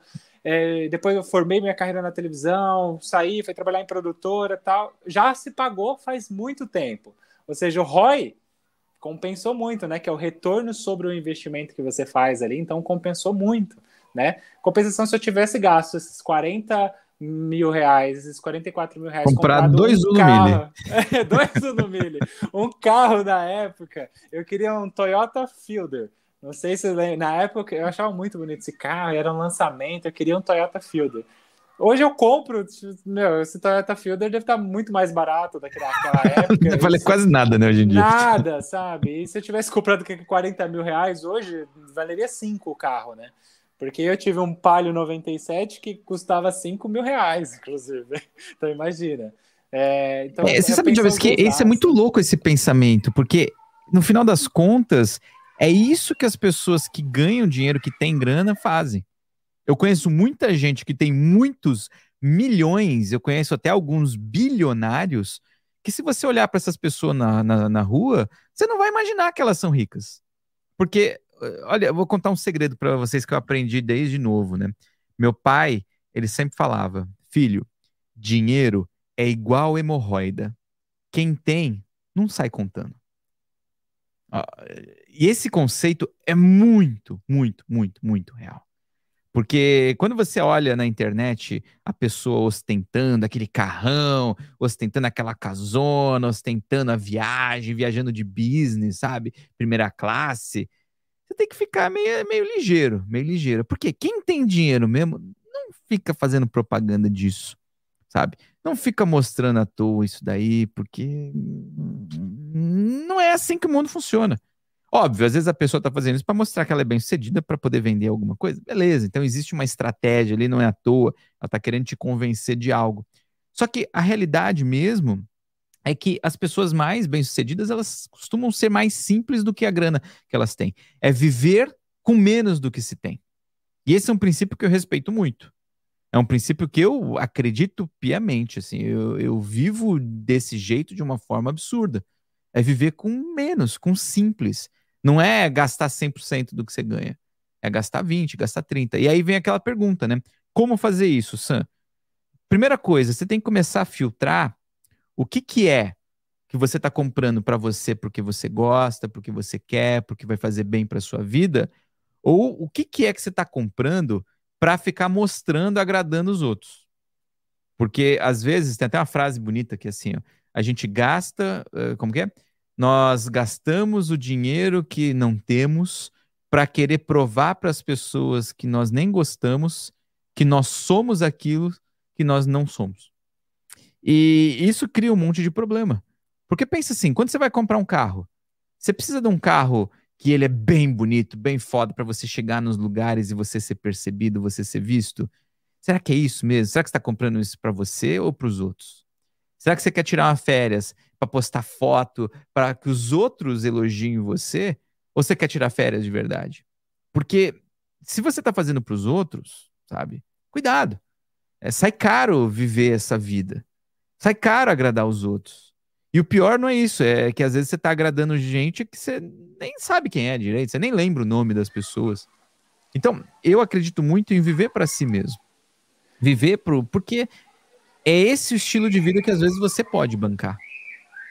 é, depois eu formei minha carreira na televisão, saí, fui trabalhar em produtora tal. Já se pagou faz muito tempo. Ou seja, o ROI compensou muito, né? Que é o retorno sobre o investimento que você faz ali, então compensou muito. né? Compensação, se eu tivesse gasto esses 40 mil reais, esses 44 mil reais. Comprar dois um carro, dois Uno Mille. um carro na época, eu queria um Toyota Fielder. Não sei se na época eu achava muito bonito esse carro, era um lançamento, eu queria um Toyota Fielder. Hoje eu compro, meu, esse Toyota Fielder deve estar muito mais barato daquela época. Não vale quase nada, né, hoje em dia. Nada, sabe? E se eu tivesse comprado 40 mil reais hoje, valeria 5 o carro, né? Porque eu tive um Palio 97 que custava 5 mil reais, inclusive. Então imagina. É, então, é, você sabe, que isso é muito louco esse pensamento, porque no final das contas, é isso que as pessoas que ganham dinheiro, que têm grana, fazem. Eu conheço muita gente que tem muitos milhões, eu conheço até alguns bilionários, que se você olhar para essas pessoas na, na, na, rua, você não vai imaginar que elas são ricas. Porque, olha, eu vou contar um segredo para vocês que eu aprendi desde novo, né? Meu pai, ele sempre falava: filho, dinheiro é igual hemorroida. Quem tem, não sai contando. E esse conceito é muito, muito, muito, muito real. Porque quando você olha na internet a pessoa ostentando aquele carrão, ostentando aquela casona, ostentando a viagem, viajando de business, sabe? Primeira classe, você tem que ficar meio, meio ligeiro, meio ligeiro. Porque quem tem dinheiro mesmo não fica fazendo propaganda disso, sabe? Não fica mostrando à toa isso daí, porque não é assim que o mundo funciona. Óbvio, às vezes a pessoa está fazendo isso para mostrar que ela é bem sucedida para poder vender alguma coisa. Beleza, então existe uma estratégia ali, não é à toa, ela está querendo te convencer de algo. Só que a realidade mesmo é que as pessoas mais bem-sucedidas, elas costumam ser mais simples do que a grana que elas têm. É viver com menos do que se tem. E esse é um princípio que eu respeito muito. É um princípio que eu acredito piamente, assim, eu, eu vivo desse jeito de uma forma absurda. É viver com menos, com simples. Não é gastar 100% do que você ganha. É gastar 20, gastar 30. E aí vem aquela pergunta, né? Como fazer isso, Sam? Primeira coisa, você tem que começar a filtrar o que que é que você está comprando para você porque você gosta, porque você quer, porque vai fazer bem para sua vida, ou o que que é que você está comprando para ficar mostrando, agradando os outros. Porque às vezes tem até uma frase bonita que é assim, ó, a gente gasta, como que é? Nós gastamos o dinheiro que não temos para querer provar para as pessoas que nós nem gostamos que nós somos aquilo que nós não somos. E isso cria um monte de problema. Porque pensa assim, quando você vai comprar um carro, você precisa de um carro que ele é bem bonito, bem foda para você chegar nos lugares e você ser percebido, você ser visto. Será que é isso mesmo? Será que está comprando isso para você ou para os outros? Será que você quer tirar uma férias para postar foto, para que os outros elogiem você? Ou você quer tirar férias de verdade? Porque se você está fazendo para os outros, sabe? Cuidado. É, sai caro viver essa vida. Sai caro agradar os outros. E o pior não é isso, é que às vezes você está agradando gente que você nem sabe quem é direito, você nem lembra o nome das pessoas. Então, eu acredito muito em viver para si mesmo. Viver pro, porque é esse o estilo de vida que às vezes você pode bancar.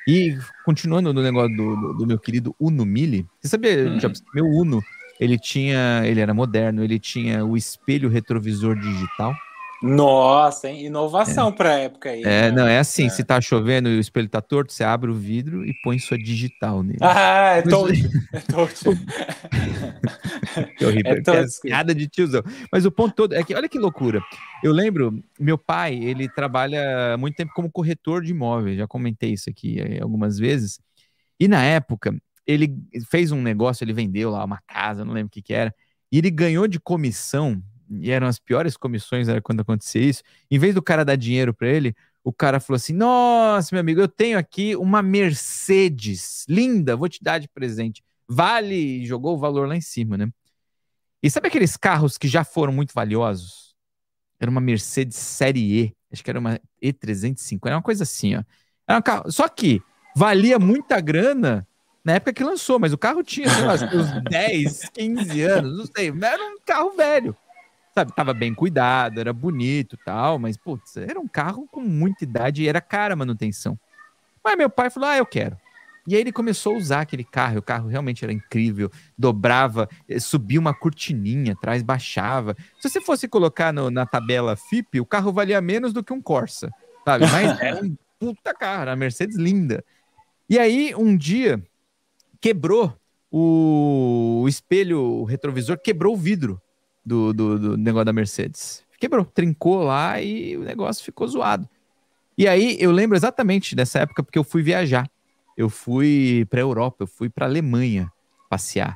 E continuando no negócio do, do, do meu querido Uno Mille, você sabia, uhum. meu Uno, ele tinha, ele era moderno, ele tinha o espelho retrovisor digital. Nossa, hein? inovação é. para a época aí. É, né? não, é assim, é. se tá chovendo e o espelho tá torto, você abre o vidro e põe sua digital nele. Ah, é torto. é torto. que horrível. É Piada de tiozão. Mas o ponto todo é que, olha que loucura. Eu lembro, meu pai, ele trabalha muito tempo como corretor de imóveis, já comentei isso aqui eh, algumas vezes. E na época, ele fez um negócio, ele vendeu lá uma casa, não lembro o que que era, e ele ganhou de comissão e eram as piores comissões era quando acontecia isso. Em vez do cara dar dinheiro para ele, o cara falou assim: Nossa, meu amigo, eu tenho aqui uma Mercedes linda, vou te dar de presente. Vale, e jogou o valor lá em cima, né? E sabe aqueles carros que já foram muito valiosos? Era uma Mercedes Série E, acho que era uma E350, era uma coisa assim, ó. Era um carro, só que valia muita grana na época que lançou, mas o carro tinha, sei lá, uns 10, 15 anos, não sei, era um carro velho sabe, tava bem cuidado, era bonito tal, mas, putz, era um carro com muita idade e era cara a manutenção. Mas meu pai falou, ah, eu quero. E aí ele começou a usar aquele carro, e o carro realmente era incrível, dobrava, eh, subia uma cortininha atrás, baixava. Se você fosse colocar no, na tabela FIP, o carro valia menos do que um Corsa, sabe? Mas era um puta carro, a Mercedes linda. E aí, um dia, quebrou o, o espelho o retrovisor, quebrou o vidro do, do, do negócio da Mercedes. Quebrou, trincou lá e o negócio ficou zoado. E aí, eu lembro exatamente dessa época, porque eu fui viajar eu fui para Europa, eu fui para Alemanha passear.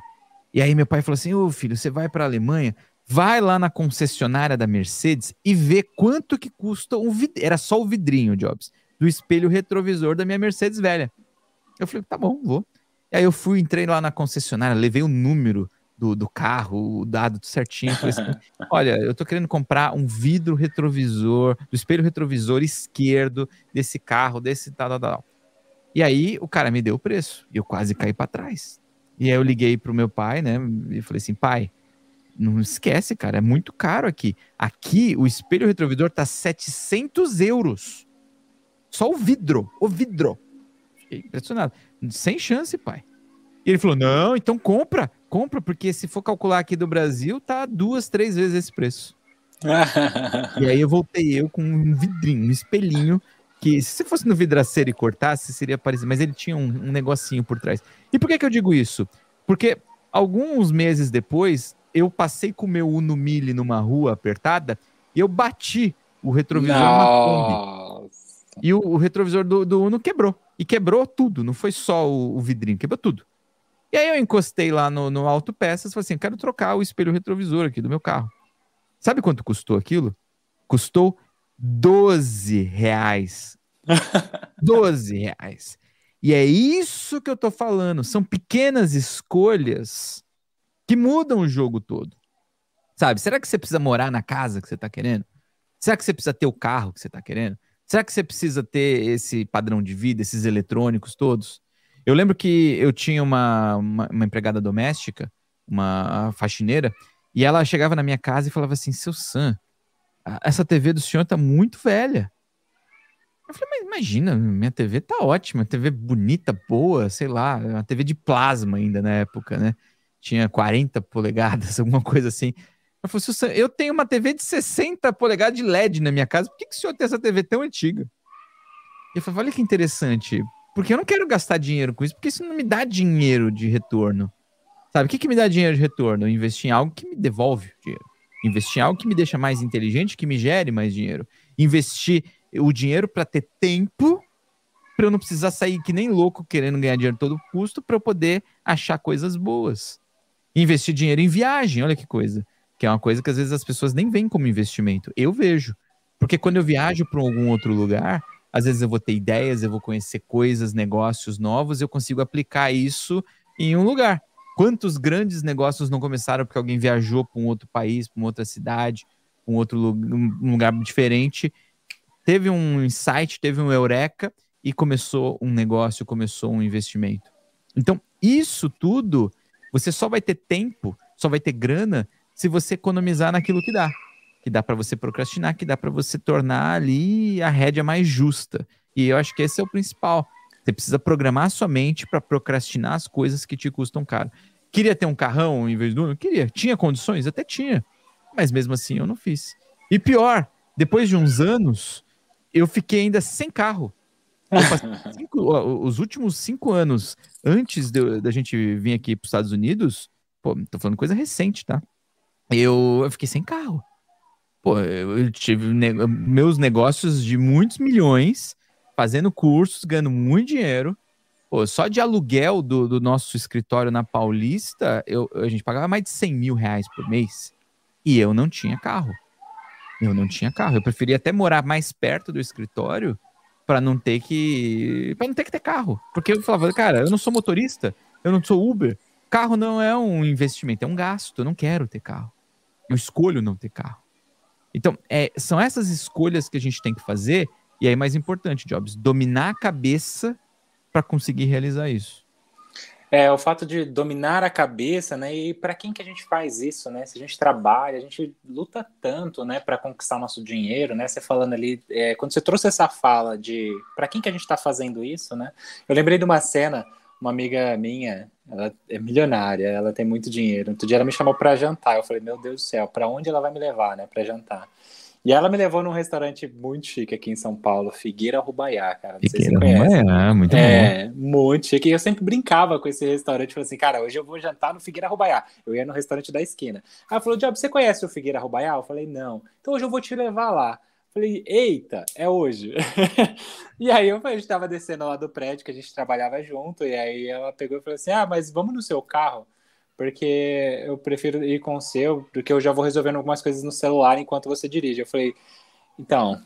E aí meu pai falou assim: "Ô filho, você vai para Alemanha, vai lá na concessionária da Mercedes e vê quanto que custa um vid... era só o vidrinho, Jobs, do espelho retrovisor da minha Mercedes velha". Eu falei: "Tá bom, vou". E aí eu fui, entrei lá na concessionária, levei o número do, do carro, o dado certinho. Falei assim, olha, eu tô querendo comprar um vidro retrovisor, do espelho retrovisor esquerdo desse carro, desse tal, tal, tal. E aí o cara me deu o preço e eu quase caí para trás. E aí eu liguei pro meu pai, né? E falei assim, pai, não esquece, cara, é muito caro aqui. Aqui o espelho retrovisor tá 700 euros. Só o vidro, o vidro. Fiquei impressionado. Sem chance, pai. E ele falou, não, então compra, compra, porque se for calcular aqui do Brasil, tá duas, três vezes esse preço. e aí eu voltei eu com um vidrinho, um espelhinho que se fosse no vidraceiro e cortasse, seria parecido, mas ele tinha um, um negocinho por trás. E por que, que eu digo isso? Porque alguns meses depois, eu passei com o meu Uno Mille numa rua apertada e eu bati o retrovisor Nossa. na Kombi. E o, o retrovisor do, do, Uno quebrou. E quebrou tudo, não foi só o, o vidrinho, quebrou tudo. E aí eu encostei lá no, no Autopeças e falei assim, quero trocar o espelho retrovisor aqui do meu carro. Sabe quanto custou aquilo? Custou 12 reais. 12 reais. E é isso que eu tô falando. São pequenas escolhas que mudam o jogo todo. Sabe? Será que você precisa morar na casa que você tá querendo? Será que você precisa ter o carro que você tá querendo? Será que você precisa ter esse padrão de vida, esses eletrônicos todos? Eu lembro que eu tinha uma, uma, uma empregada doméstica, uma faxineira, e ela chegava na minha casa e falava assim: seu Sam, essa TV do senhor tá muito velha. Eu falei, mas imagina, minha TV tá ótima, TV bonita, boa, sei lá, uma TV de plasma ainda na época, né? Tinha 40 polegadas, alguma coisa assim. Eu falei, eu tenho uma TV de 60 polegadas de LED na minha casa, por que, que o senhor tem essa TV tão antiga? E eu falei, olha que interessante, porque eu não quero gastar dinheiro com isso, porque isso não me dá dinheiro de retorno. Sabe, o que, que me dá dinheiro de retorno? Investir em algo que me devolve dinheiro. Investir em algo que me deixa mais inteligente, que me gere mais dinheiro. Investir o dinheiro para ter tempo, para eu não precisar sair que nem louco querendo ganhar dinheiro a todo custo, para eu poder achar coisas boas. Investir dinheiro em viagem, olha que coisa. Que é uma coisa que às vezes as pessoas nem veem como investimento. Eu vejo. Porque quando eu viajo para algum outro lugar, às vezes eu vou ter ideias, eu vou conhecer coisas, negócios novos, eu consigo aplicar isso em um lugar. Quantos grandes negócios não começaram porque alguém viajou para um outro país, para uma outra cidade, um outro lugar, um lugar diferente, teve um insight, teve um eureka e começou um negócio, começou um investimento. Então, isso tudo, você só vai ter tempo, só vai ter grana se você economizar naquilo que dá. Que dá para você procrastinar, que dá para você tornar ali a rédea mais justa. E eu acho que esse é o principal. Você precisa programar sua mente para procrastinar as coisas que te custam caro. Queria ter um carrão em vez do Uno? Queria. Tinha condições? Até tinha. Mas mesmo assim eu não fiz. E pior, depois de uns anos, eu fiquei ainda sem carro. Cinco, os últimos cinco anos antes da gente vir aqui para os Estados Unidos, pô, tô falando coisa recente, tá? Eu, eu fiquei sem carro. Pô, eu tive ne meus negócios de muitos milhões, fazendo cursos, ganhando muito dinheiro. Pô, só de aluguel do, do nosso escritório na Paulista, eu, a gente pagava mais de 100 mil reais por mês. E eu não tinha carro. Eu não tinha carro. Eu preferia até morar mais perto do escritório para não ter que para não ter que ter carro, porque eu falava, cara, eu não sou motorista, eu não sou Uber. Carro não é um investimento, é um gasto. Eu não quero ter carro. Eu escolho não ter carro. Então, é, são essas escolhas que a gente tem que fazer. E aí, mais importante, Jobs, dominar a cabeça para conseguir realizar isso. É, o fato de dominar a cabeça, né? E para quem que a gente faz isso, né? Se a gente trabalha, a gente luta tanto, né, para conquistar nosso dinheiro, né? Você falando ali, é, quando você trouxe essa fala de para quem que a gente está fazendo isso, né? Eu lembrei de uma cena uma amiga minha, ela é milionária, ela tem muito dinheiro. Outro dia ela me chamou para jantar. Eu falei, meu Deus do céu, para onde ela vai me levar, né, para jantar? E ela me levou num restaurante muito chique aqui em São Paulo, Figueira Rubaiá, cara. Não Figueira sei se você conhece. Rubaiá, muito é, bom. muito chique. E eu sempre brincava com esse restaurante, falei assim, cara, hoje eu vou jantar no Figueira Rubaiá. Eu ia no restaurante da esquina. Aí ela falou, Diabo, você conhece o Figueira Rubaiá? Eu falei, não. Então hoje eu vou te levar lá. Falei, eita, é hoje. e aí eu, a gente tava descendo lá do prédio que a gente trabalhava junto, e aí ela pegou e falou assim: Ah, mas vamos no seu carro, porque eu prefiro ir com o seu, porque eu já vou resolvendo algumas coisas no celular enquanto você dirige. Eu falei, então,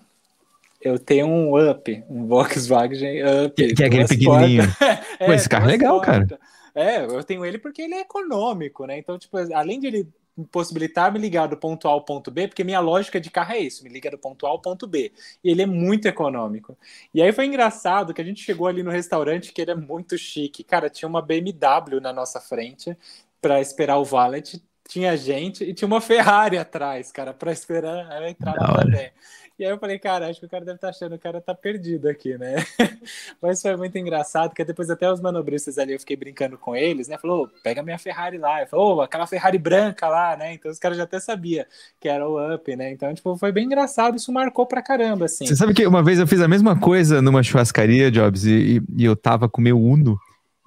eu tenho um Up, um Volkswagen Up. Que, que é aquele pequenininho. é, Pô, esse carro é legal, portas. cara. É, eu tenho ele porque ele é econômico, né? Então, tipo, além de ele possibilitar me ligar do ponto A ao ponto B, porque minha lógica de carro é isso, me liga do ponto A ao ponto B. E ele é muito econômico. E aí foi engraçado que a gente chegou ali no restaurante que ele é muito chique. Cara, tinha uma BMW na nossa frente para esperar o valet, tinha gente e tinha uma Ferrari atrás, cara, para esperar a entrada também. E aí eu falei, cara, acho que o cara deve estar tá achando que o cara tá perdido aqui, né? Mas foi muito engraçado, porque depois até os manobristas ali, eu fiquei brincando com eles, né? Falou, pega minha Ferrari lá. Eu falou, oh, aquela Ferrari branca lá, né? Então os caras já até sabiam que era o Up, né? Então, tipo, foi bem engraçado, isso marcou pra caramba, assim. Você sabe que uma vez eu fiz a mesma coisa numa churrascaria, Jobs, e, e eu tava com meu Uno,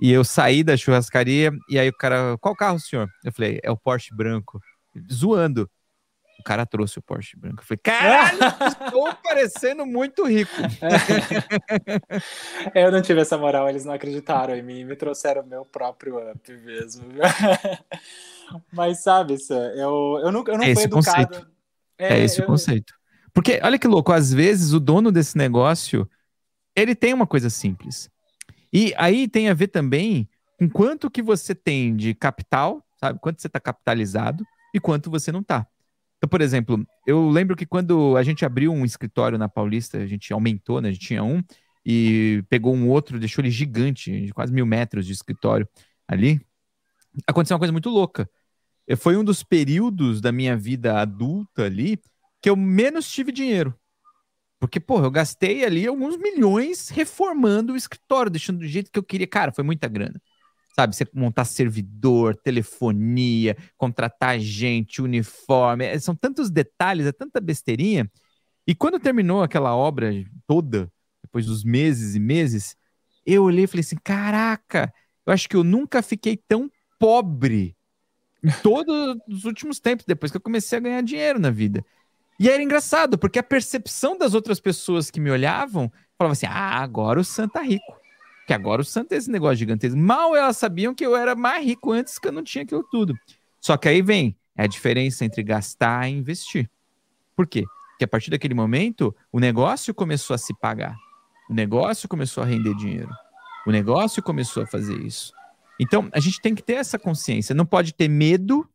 e eu saí da churrascaria, e aí o cara, qual carro, senhor? Eu falei, é o Porsche branco. Zoando o cara trouxe o Porsche branco. Eu falei, caralho, estou parecendo muito rico. É, eu não tive essa moral, eles não acreditaram em mim, me trouxeram meu próprio up mesmo. Mas sabe, eu, eu não, eu não é fui educado. Conceito. É, é esse eu... o conceito. Porque, olha que louco, às vezes o dono desse negócio, ele tem uma coisa simples. E aí tem a ver também com quanto que você tem de capital, sabe? Quanto você está capitalizado e quanto você não está. Então, por exemplo, eu lembro que quando a gente abriu um escritório na Paulista, a gente aumentou, né? A gente tinha um e pegou um outro, deixou ele gigante, de quase mil metros de escritório ali. Aconteceu uma coisa muito louca. Foi um dos períodos da minha vida adulta ali que eu menos tive dinheiro. Porque, porra, eu gastei ali alguns milhões reformando o escritório, deixando do jeito que eu queria. Cara, foi muita grana sabe? Você montar servidor, telefonia, contratar gente, uniforme, é, são tantos detalhes, é tanta besteirinha. E quando terminou aquela obra toda, depois dos meses e meses, eu olhei e falei assim: caraca, eu acho que eu nunca fiquei tão pobre em todos os últimos tempos, depois que eu comecei a ganhar dinheiro na vida. E era engraçado, porque a percepção das outras pessoas que me olhavam falava assim: ah, agora o Santa tá rico. Que agora o Santos é esse negócio gigantesco. Mal elas sabiam que eu era mais rico antes que eu não tinha aquilo tudo. Só que aí vem a diferença entre gastar e investir. Por quê? Porque a partir daquele momento, o negócio começou a se pagar. O negócio começou a render dinheiro. O negócio começou a fazer isso. Então, a gente tem que ter essa consciência. Não pode ter medo,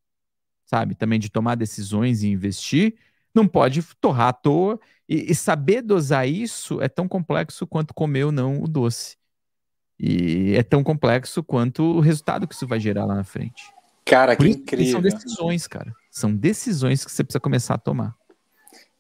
sabe, também de tomar decisões e investir. Não pode torrar à toa. E, e saber dosar isso é tão complexo quanto comer ou não o doce. E é tão complexo quanto o resultado que isso vai gerar lá na frente. Cara, Por que incrível. São decisões, cara. São decisões que você precisa começar a tomar.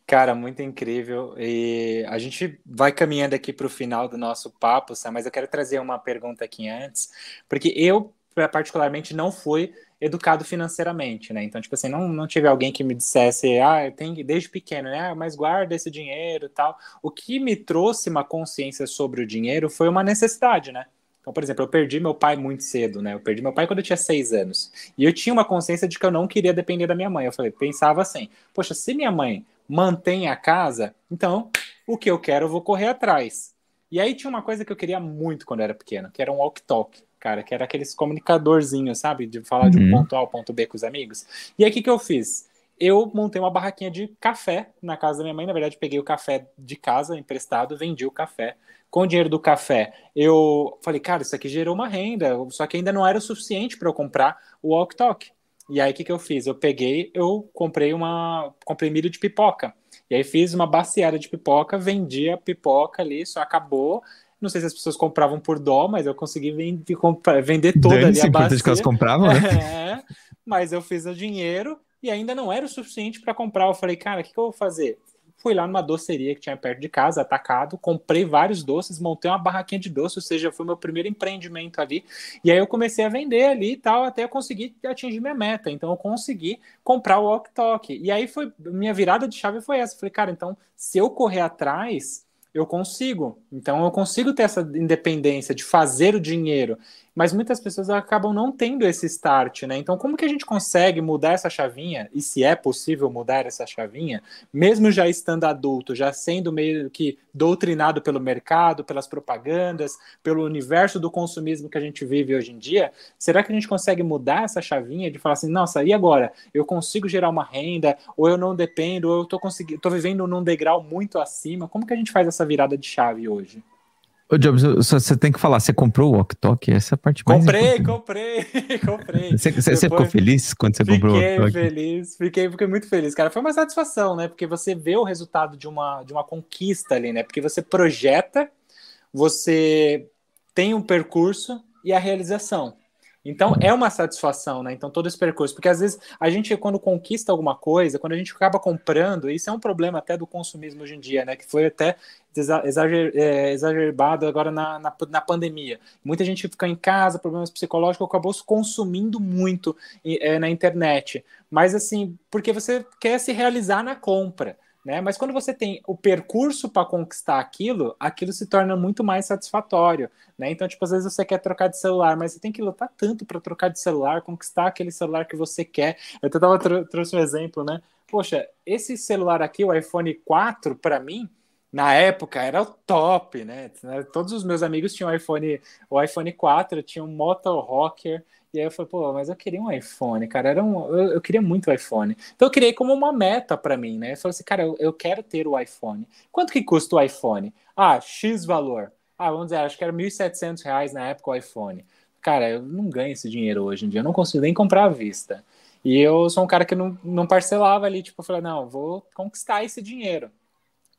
Cara, muito incrível. E a gente vai caminhando aqui para o final do nosso papo, Sam, mas eu quero trazer uma pergunta aqui antes, porque eu, particularmente, não fui educado financeiramente, né? Então, tipo assim, não, não tive alguém que me dissesse, ah, eu tenho desde pequeno, né? Ah, mas guarda esse dinheiro tal. O que me trouxe uma consciência sobre o dinheiro foi uma necessidade, né? Então, por exemplo, eu perdi meu pai muito cedo, né? Eu perdi meu pai quando eu tinha seis anos. E eu tinha uma consciência de que eu não queria depender da minha mãe. Eu falei, pensava assim, poxa, se minha mãe mantém a casa, então o que eu quero eu vou correr atrás. E aí tinha uma coisa que eu queria muito quando eu era pequeno, que era um walk-talk cara, que era aqueles comunicadorzinhos, sabe? De falar uhum. de um uhum. ponto A ao ponto B com os amigos. E aí, o que, que eu fiz? Eu montei uma barraquinha de café na casa da minha mãe. Na verdade, peguei o café de casa emprestado, vendi o café. Com o dinheiro do café, eu falei, cara, isso aqui gerou uma renda, só que ainda não era o suficiente para eu comprar o Walk Talk. E aí, o que, que eu fiz? Eu peguei, eu comprei uma. Comprei milho de pipoca. E aí fiz uma baciada de pipoca, vendi a pipoca ali, só acabou. Não sei se as pessoas compravam por dó, mas eu consegui vender, vender toda ali a bacia. que elas compravam, né? É, mas eu fiz o dinheiro e ainda não era o suficiente para comprar. Eu falei, cara, o que, que, eu vou fazer? fui lá numa doceria que tinha perto de casa, atacado, comprei vários doces, montei uma barraquinha de doce, ou seja, foi meu primeiro empreendimento ali. E aí eu comecei a vender ali e tal, até eu conseguir atingir minha meta. Então eu consegui comprar o Walk Talk. E aí foi minha virada de chave foi essa. Falei, cara, então se eu correr atrás, eu consigo. Então eu consigo ter essa independência de fazer o dinheiro mas muitas pessoas acabam não tendo esse start, né? Então, como que a gente consegue mudar essa chavinha? E se é possível mudar essa chavinha, mesmo já estando adulto, já sendo meio que doutrinado pelo mercado, pelas propagandas, pelo universo do consumismo que a gente vive hoje em dia? Será que a gente consegue mudar essa chavinha de falar assim, nossa, e agora? Eu consigo gerar uma renda, ou eu não dependo, ou eu tô conseguindo, tô vivendo num degrau muito acima? Como que a gente faz essa virada de chave hoje? Ô, Jobs, você tem que falar, você comprou o Walk Talk? Essa é a parte mais Comprei, importante. comprei, comprei. Você, você, ficou feliz quando você comprou o Walk? Fiquei feliz, fiquei, fiquei muito feliz, cara. Foi uma satisfação, né? Porque você vê o resultado de uma, de uma conquista ali, né? Porque você projeta, você tem um percurso e a realização. Então é uma satisfação, né? Então todo esse percurso, porque às vezes a gente quando conquista alguma coisa, quando a gente acaba comprando, isso é um problema até do consumismo hoje em dia, né? Que foi até exager, é, exagerado agora na, na, na, pandemia. Muita gente fica em casa, problemas psicológicos, acabou se consumindo muito é, na internet. Mas assim, porque você quer se realizar na compra. Né? Mas quando você tem o percurso para conquistar aquilo, aquilo se torna muito mais satisfatório, né? Então, tipo, às vezes você quer trocar de celular, mas você tem que lutar tanto para trocar de celular, conquistar aquele celular que você quer. Eu até tava trouxe um exemplo, né? Poxa, esse celular aqui, o iPhone 4, para mim, na época era o top, né? Todos os meus amigos tinham iPhone, o iPhone 4, tinha um Moto Rocker, e aí eu falei, pô, mas eu queria um iPhone, cara. Era um, eu, eu queria muito o iPhone. Então eu criei como uma meta para mim, né? Eu falei assim, cara, eu, eu, quero ter o iPhone. Quanto que custa o iPhone? Ah, X valor. Ah, vamos dizer, acho que era R$ 1.700 na época o iPhone. Cara, eu não ganho esse dinheiro hoje em dia, eu não consigo nem comprar à vista. E eu sou um cara que não, não parcelava ali, tipo, eu falei, não, vou conquistar esse dinheiro.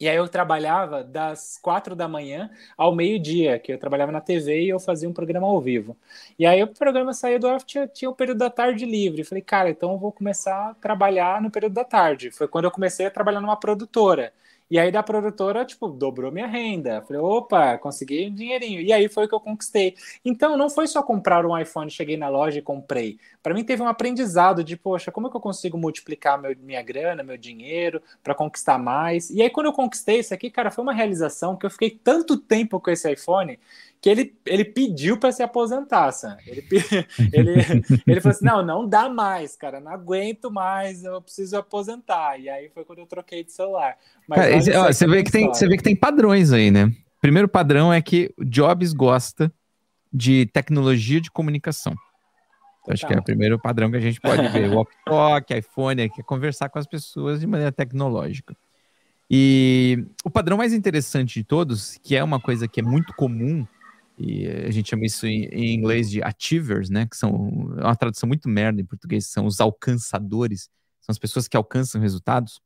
E aí eu trabalhava das quatro da manhã ao meio-dia, que eu trabalhava na TV e eu fazia um programa ao vivo. E aí o programa saía do off, tinha, tinha o período da tarde livre. Falei, cara, então eu vou começar a trabalhar no período da tarde. Foi quando eu comecei a trabalhar numa produtora. E aí da produtora, tipo, dobrou minha renda. Falei, opa, consegui um dinheirinho. E aí foi que eu conquistei. Então não foi só comprar um iPhone, cheguei na loja e comprei. Para mim teve um aprendizado de, poxa, como é que eu consigo multiplicar meu, minha grana, meu dinheiro para conquistar mais? E aí quando eu conquistei isso aqui, cara, foi uma realização que eu fiquei tanto tempo com esse iPhone que ele, ele pediu para se aposentar, Sam. Ele, ele, ele falou assim: não, não dá mais, cara, não aguento mais, eu preciso aposentar. E aí foi quando eu troquei de celular. Mas cara, esse, ó, você, vê que tem, você vê que tem padrões aí, né? Primeiro padrão é que Jobs gosta de tecnologia de comunicação. Então, acho que é o primeiro padrão que a gente pode ver. O walk iPhone, que é conversar com as pessoas de maneira tecnológica. E o padrão mais interessante de todos, que é uma coisa que é muito comum e a gente chama isso em, em, inglês de achievers, né? Que são é uma tradução muito merda em português, são os alcançadores, são as pessoas que alcançam resultados.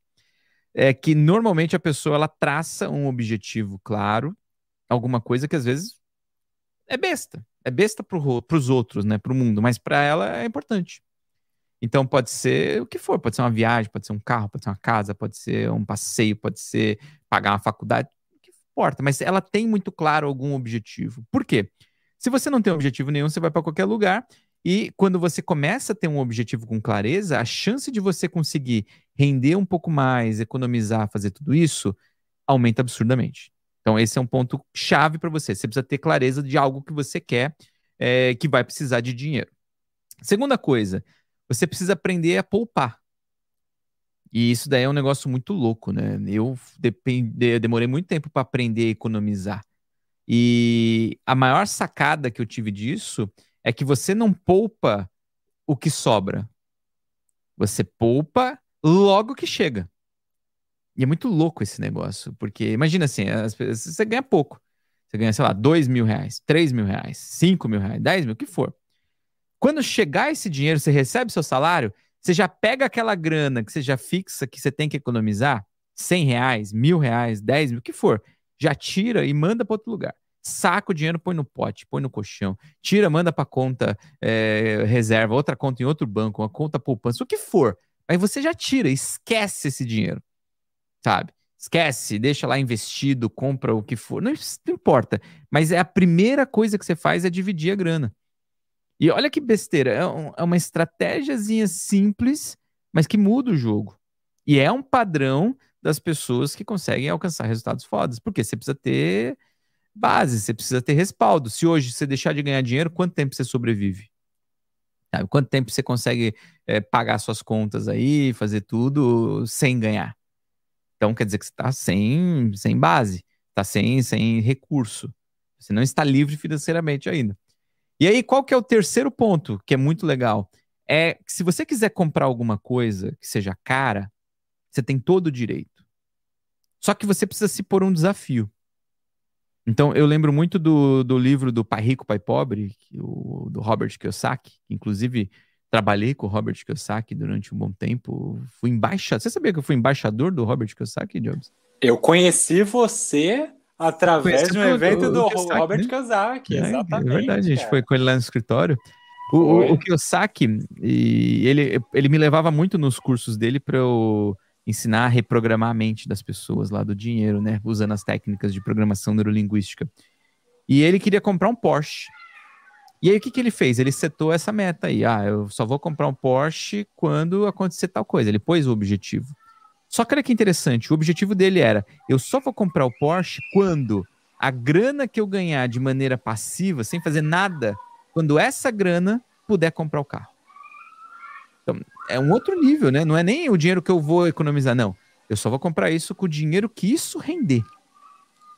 É que normalmente a pessoa ela traça um objetivo claro, alguma coisa que às vezes é besta, é besta para os outros, né? Para o mundo, mas para ela é importante. Então pode ser o que for, pode ser uma viagem, pode ser um carro, pode ser uma casa, pode ser um passeio, pode ser pagar uma faculdade, importa, mas ela tem muito claro algum objetivo. Por quê? Se você não tem objetivo nenhum, você vai para qualquer lugar e quando você começa a ter um objetivo com clareza, a chance de você conseguir render um pouco mais, economizar, fazer tudo isso, aumenta absurdamente. Então, esse é um ponto chave para você. Você precisa ter clareza de algo que você quer, é, que vai precisar de dinheiro. Segunda coisa, você precisa aprender a poupar. E isso daí é um negócio muito louco, né? Eu, depend... eu demorei muito tempo para aprender a economizar. E a maior sacada que eu tive disso é que você não poupa o que sobra. Você poupa logo que chega. E é muito louco esse negócio, porque imagina assim, você ganha pouco. Você ganha, sei lá, dois mil reais, três mil reais, cinco mil reais, dez mil, o que for. Quando chegar esse dinheiro, você recebe seu salário, você já pega aquela grana que você já fixa, que você tem que economizar, 100 reais, mil reais, 10 mil, o que for, já tira e manda para outro lugar. Saca o dinheiro, põe no pote, põe no colchão, tira, manda para conta é, reserva, outra conta em outro banco, uma conta poupança, o que for. Aí você já tira, esquece esse dinheiro, sabe? Esquece, deixa lá investido, compra o que for. Não, não importa. Mas é a primeira coisa que você faz é dividir a grana. E olha que besteira, é, um, é uma estratégiazinha simples, mas que muda o jogo. E é um padrão das pessoas que conseguem alcançar resultados fodas. Porque você precisa ter base, você precisa ter respaldo. Se hoje você deixar de ganhar dinheiro, quanto tempo você sobrevive? Sabe? Quanto tempo você consegue é, pagar suas contas aí, fazer tudo sem ganhar? Então quer dizer que você está sem, sem base, está sem, sem recurso. Você não está livre financeiramente ainda. E aí, qual que é o terceiro ponto, que é muito legal? É que se você quiser comprar alguma coisa que seja cara, você tem todo o direito. Só que você precisa se pôr um desafio. Então, eu lembro muito do, do livro do Pai Rico, Pai Pobre, o, do Robert Kiyosaki, inclusive trabalhei com o Robert Kiyosaki durante um bom tempo. Fui embaixador. Você sabia que eu fui embaixador do Robert Kiyosaki, Jobs? Eu conheci você através de um evento do, Kiyosaki, Robert né? Kiyosaki, é, exatamente. É verdade, a gente foi com ele lá no escritório. O, o, o Kiyosaki, ele, ele me levava muito nos cursos dele para eu ensinar a reprogramar a mente das pessoas lá do dinheiro, né? Usando as técnicas de programação neurolinguística. E ele queria comprar um Porsche. E aí o que, que ele fez? Ele setou essa meta aí. Ah, eu só vou comprar um Porsche quando acontecer tal coisa. Ele pôs o objetivo. Só que olha que interessante, o objetivo dele era: eu só vou comprar o Porsche quando a grana que eu ganhar de maneira passiva, sem fazer nada, quando essa grana puder comprar o carro. Então, é um outro nível, né? Não é nem o dinheiro que eu vou economizar, não. Eu só vou comprar isso com o dinheiro que isso render.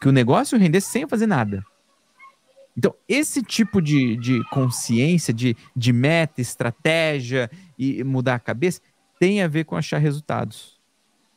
Que o negócio render sem fazer nada. Então, esse tipo de, de consciência, de, de meta, estratégia e mudar a cabeça, tem a ver com achar resultados.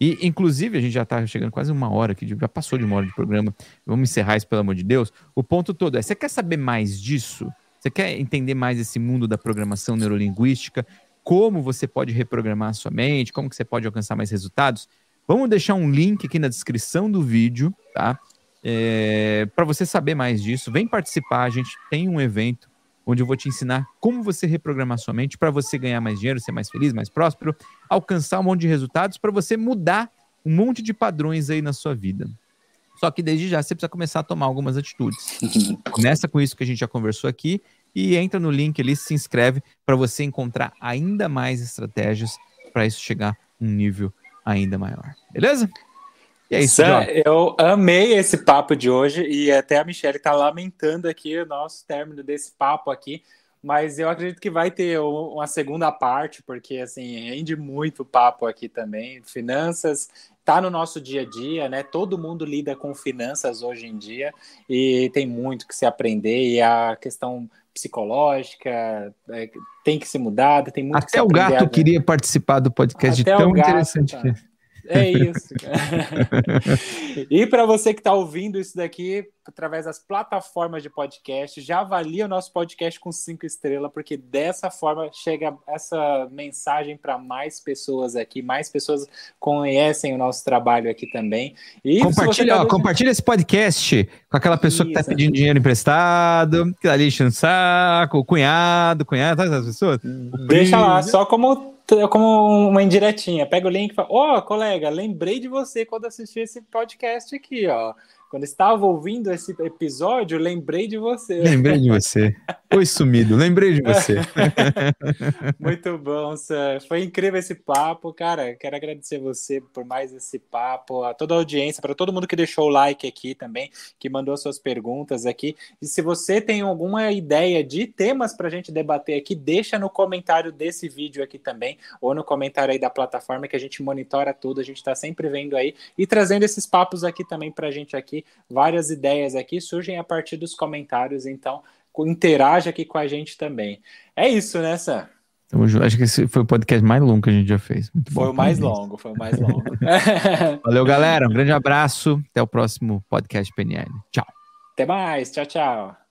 E, inclusive, a gente já está chegando quase uma hora aqui, já passou de uma hora de programa. Vamos encerrar isso, pelo amor de Deus. O ponto todo é: você quer saber mais disso? Você quer entender mais esse mundo da programação neurolinguística? como você pode reprogramar a sua mente, como que você pode alcançar mais resultados, vamos deixar um link aqui na descrição do vídeo, tá? É, para você saber mais disso, vem participar. A gente tem um evento onde eu vou te ensinar como você reprogramar sua mente para você ganhar mais dinheiro, ser mais feliz, mais próspero, alcançar um monte de resultados para você mudar um monte de padrões aí na sua vida. Só que desde já você precisa começar a tomar algumas atitudes. Começa com isso que a gente já conversou aqui e entra no link ali, se inscreve para você encontrar ainda mais estratégias para isso chegar a um nível ainda maior. Beleza? E é isso, Sam, Eu amei esse papo de hoje e até a Michelle está lamentando aqui o nosso término desse papo aqui, mas eu acredito que vai ter uma segunda parte, porque assim, rende muito papo aqui também. Finanças tá no nosso dia a dia, né? Todo mundo lida com finanças hoje em dia e tem muito que se aprender e a questão psicológica, é, tem que ser mudada, tem muito Até o gato queria participar do podcast Até de tão interessante que é. É isso. e para você que está ouvindo isso daqui através das plataformas de podcast, já avalia o nosso podcast com cinco estrelas, porque dessa forma chega essa mensagem para mais pessoas aqui, mais pessoas conhecem o nosso trabalho aqui também. E compartilha, tá... ó, compartilha esse podcast com aquela pessoa isso. que está pedindo dinheiro emprestado, que está ali enchendo saco, o cunhado, cunhado, sabe essas pessoas? Deixa lá, só como como uma indiretinha. Pega o link e fala: Ó, oh, colega, lembrei de você quando assisti esse podcast aqui, ó. Quando estava ouvindo esse episódio, lembrei de você. Lembrei de você. Oi, sumido, lembrei de você. Muito bom, Sam. Foi incrível esse papo, cara. Quero agradecer você por mais esse papo, a toda a audiência, para todo mundo que deixou o like aqui também, que mandou suas perguntas aqui. E se você tem alguma ideia de temas para a gente debater aqui, deixa no comentário desse vídeo aqui também, ou no comentário aí da plataforma que a gente monitora tudo. A gente está sempre vendo aí e trazendo esses papos aqui também para a gente aqui. Várias ideias aqui surgem a partir dos comentários, então interaja aqui com a gente também. É isso, né, Sam? Acho que esse foi o podcast mais longo que a gente já fez. Muito foi bom, o mais longo, foi o mais longo. Valeu, galera. Um grande abraço. Até o próximo podcast PNL. Tchau. Até mais. Tchau, tchau.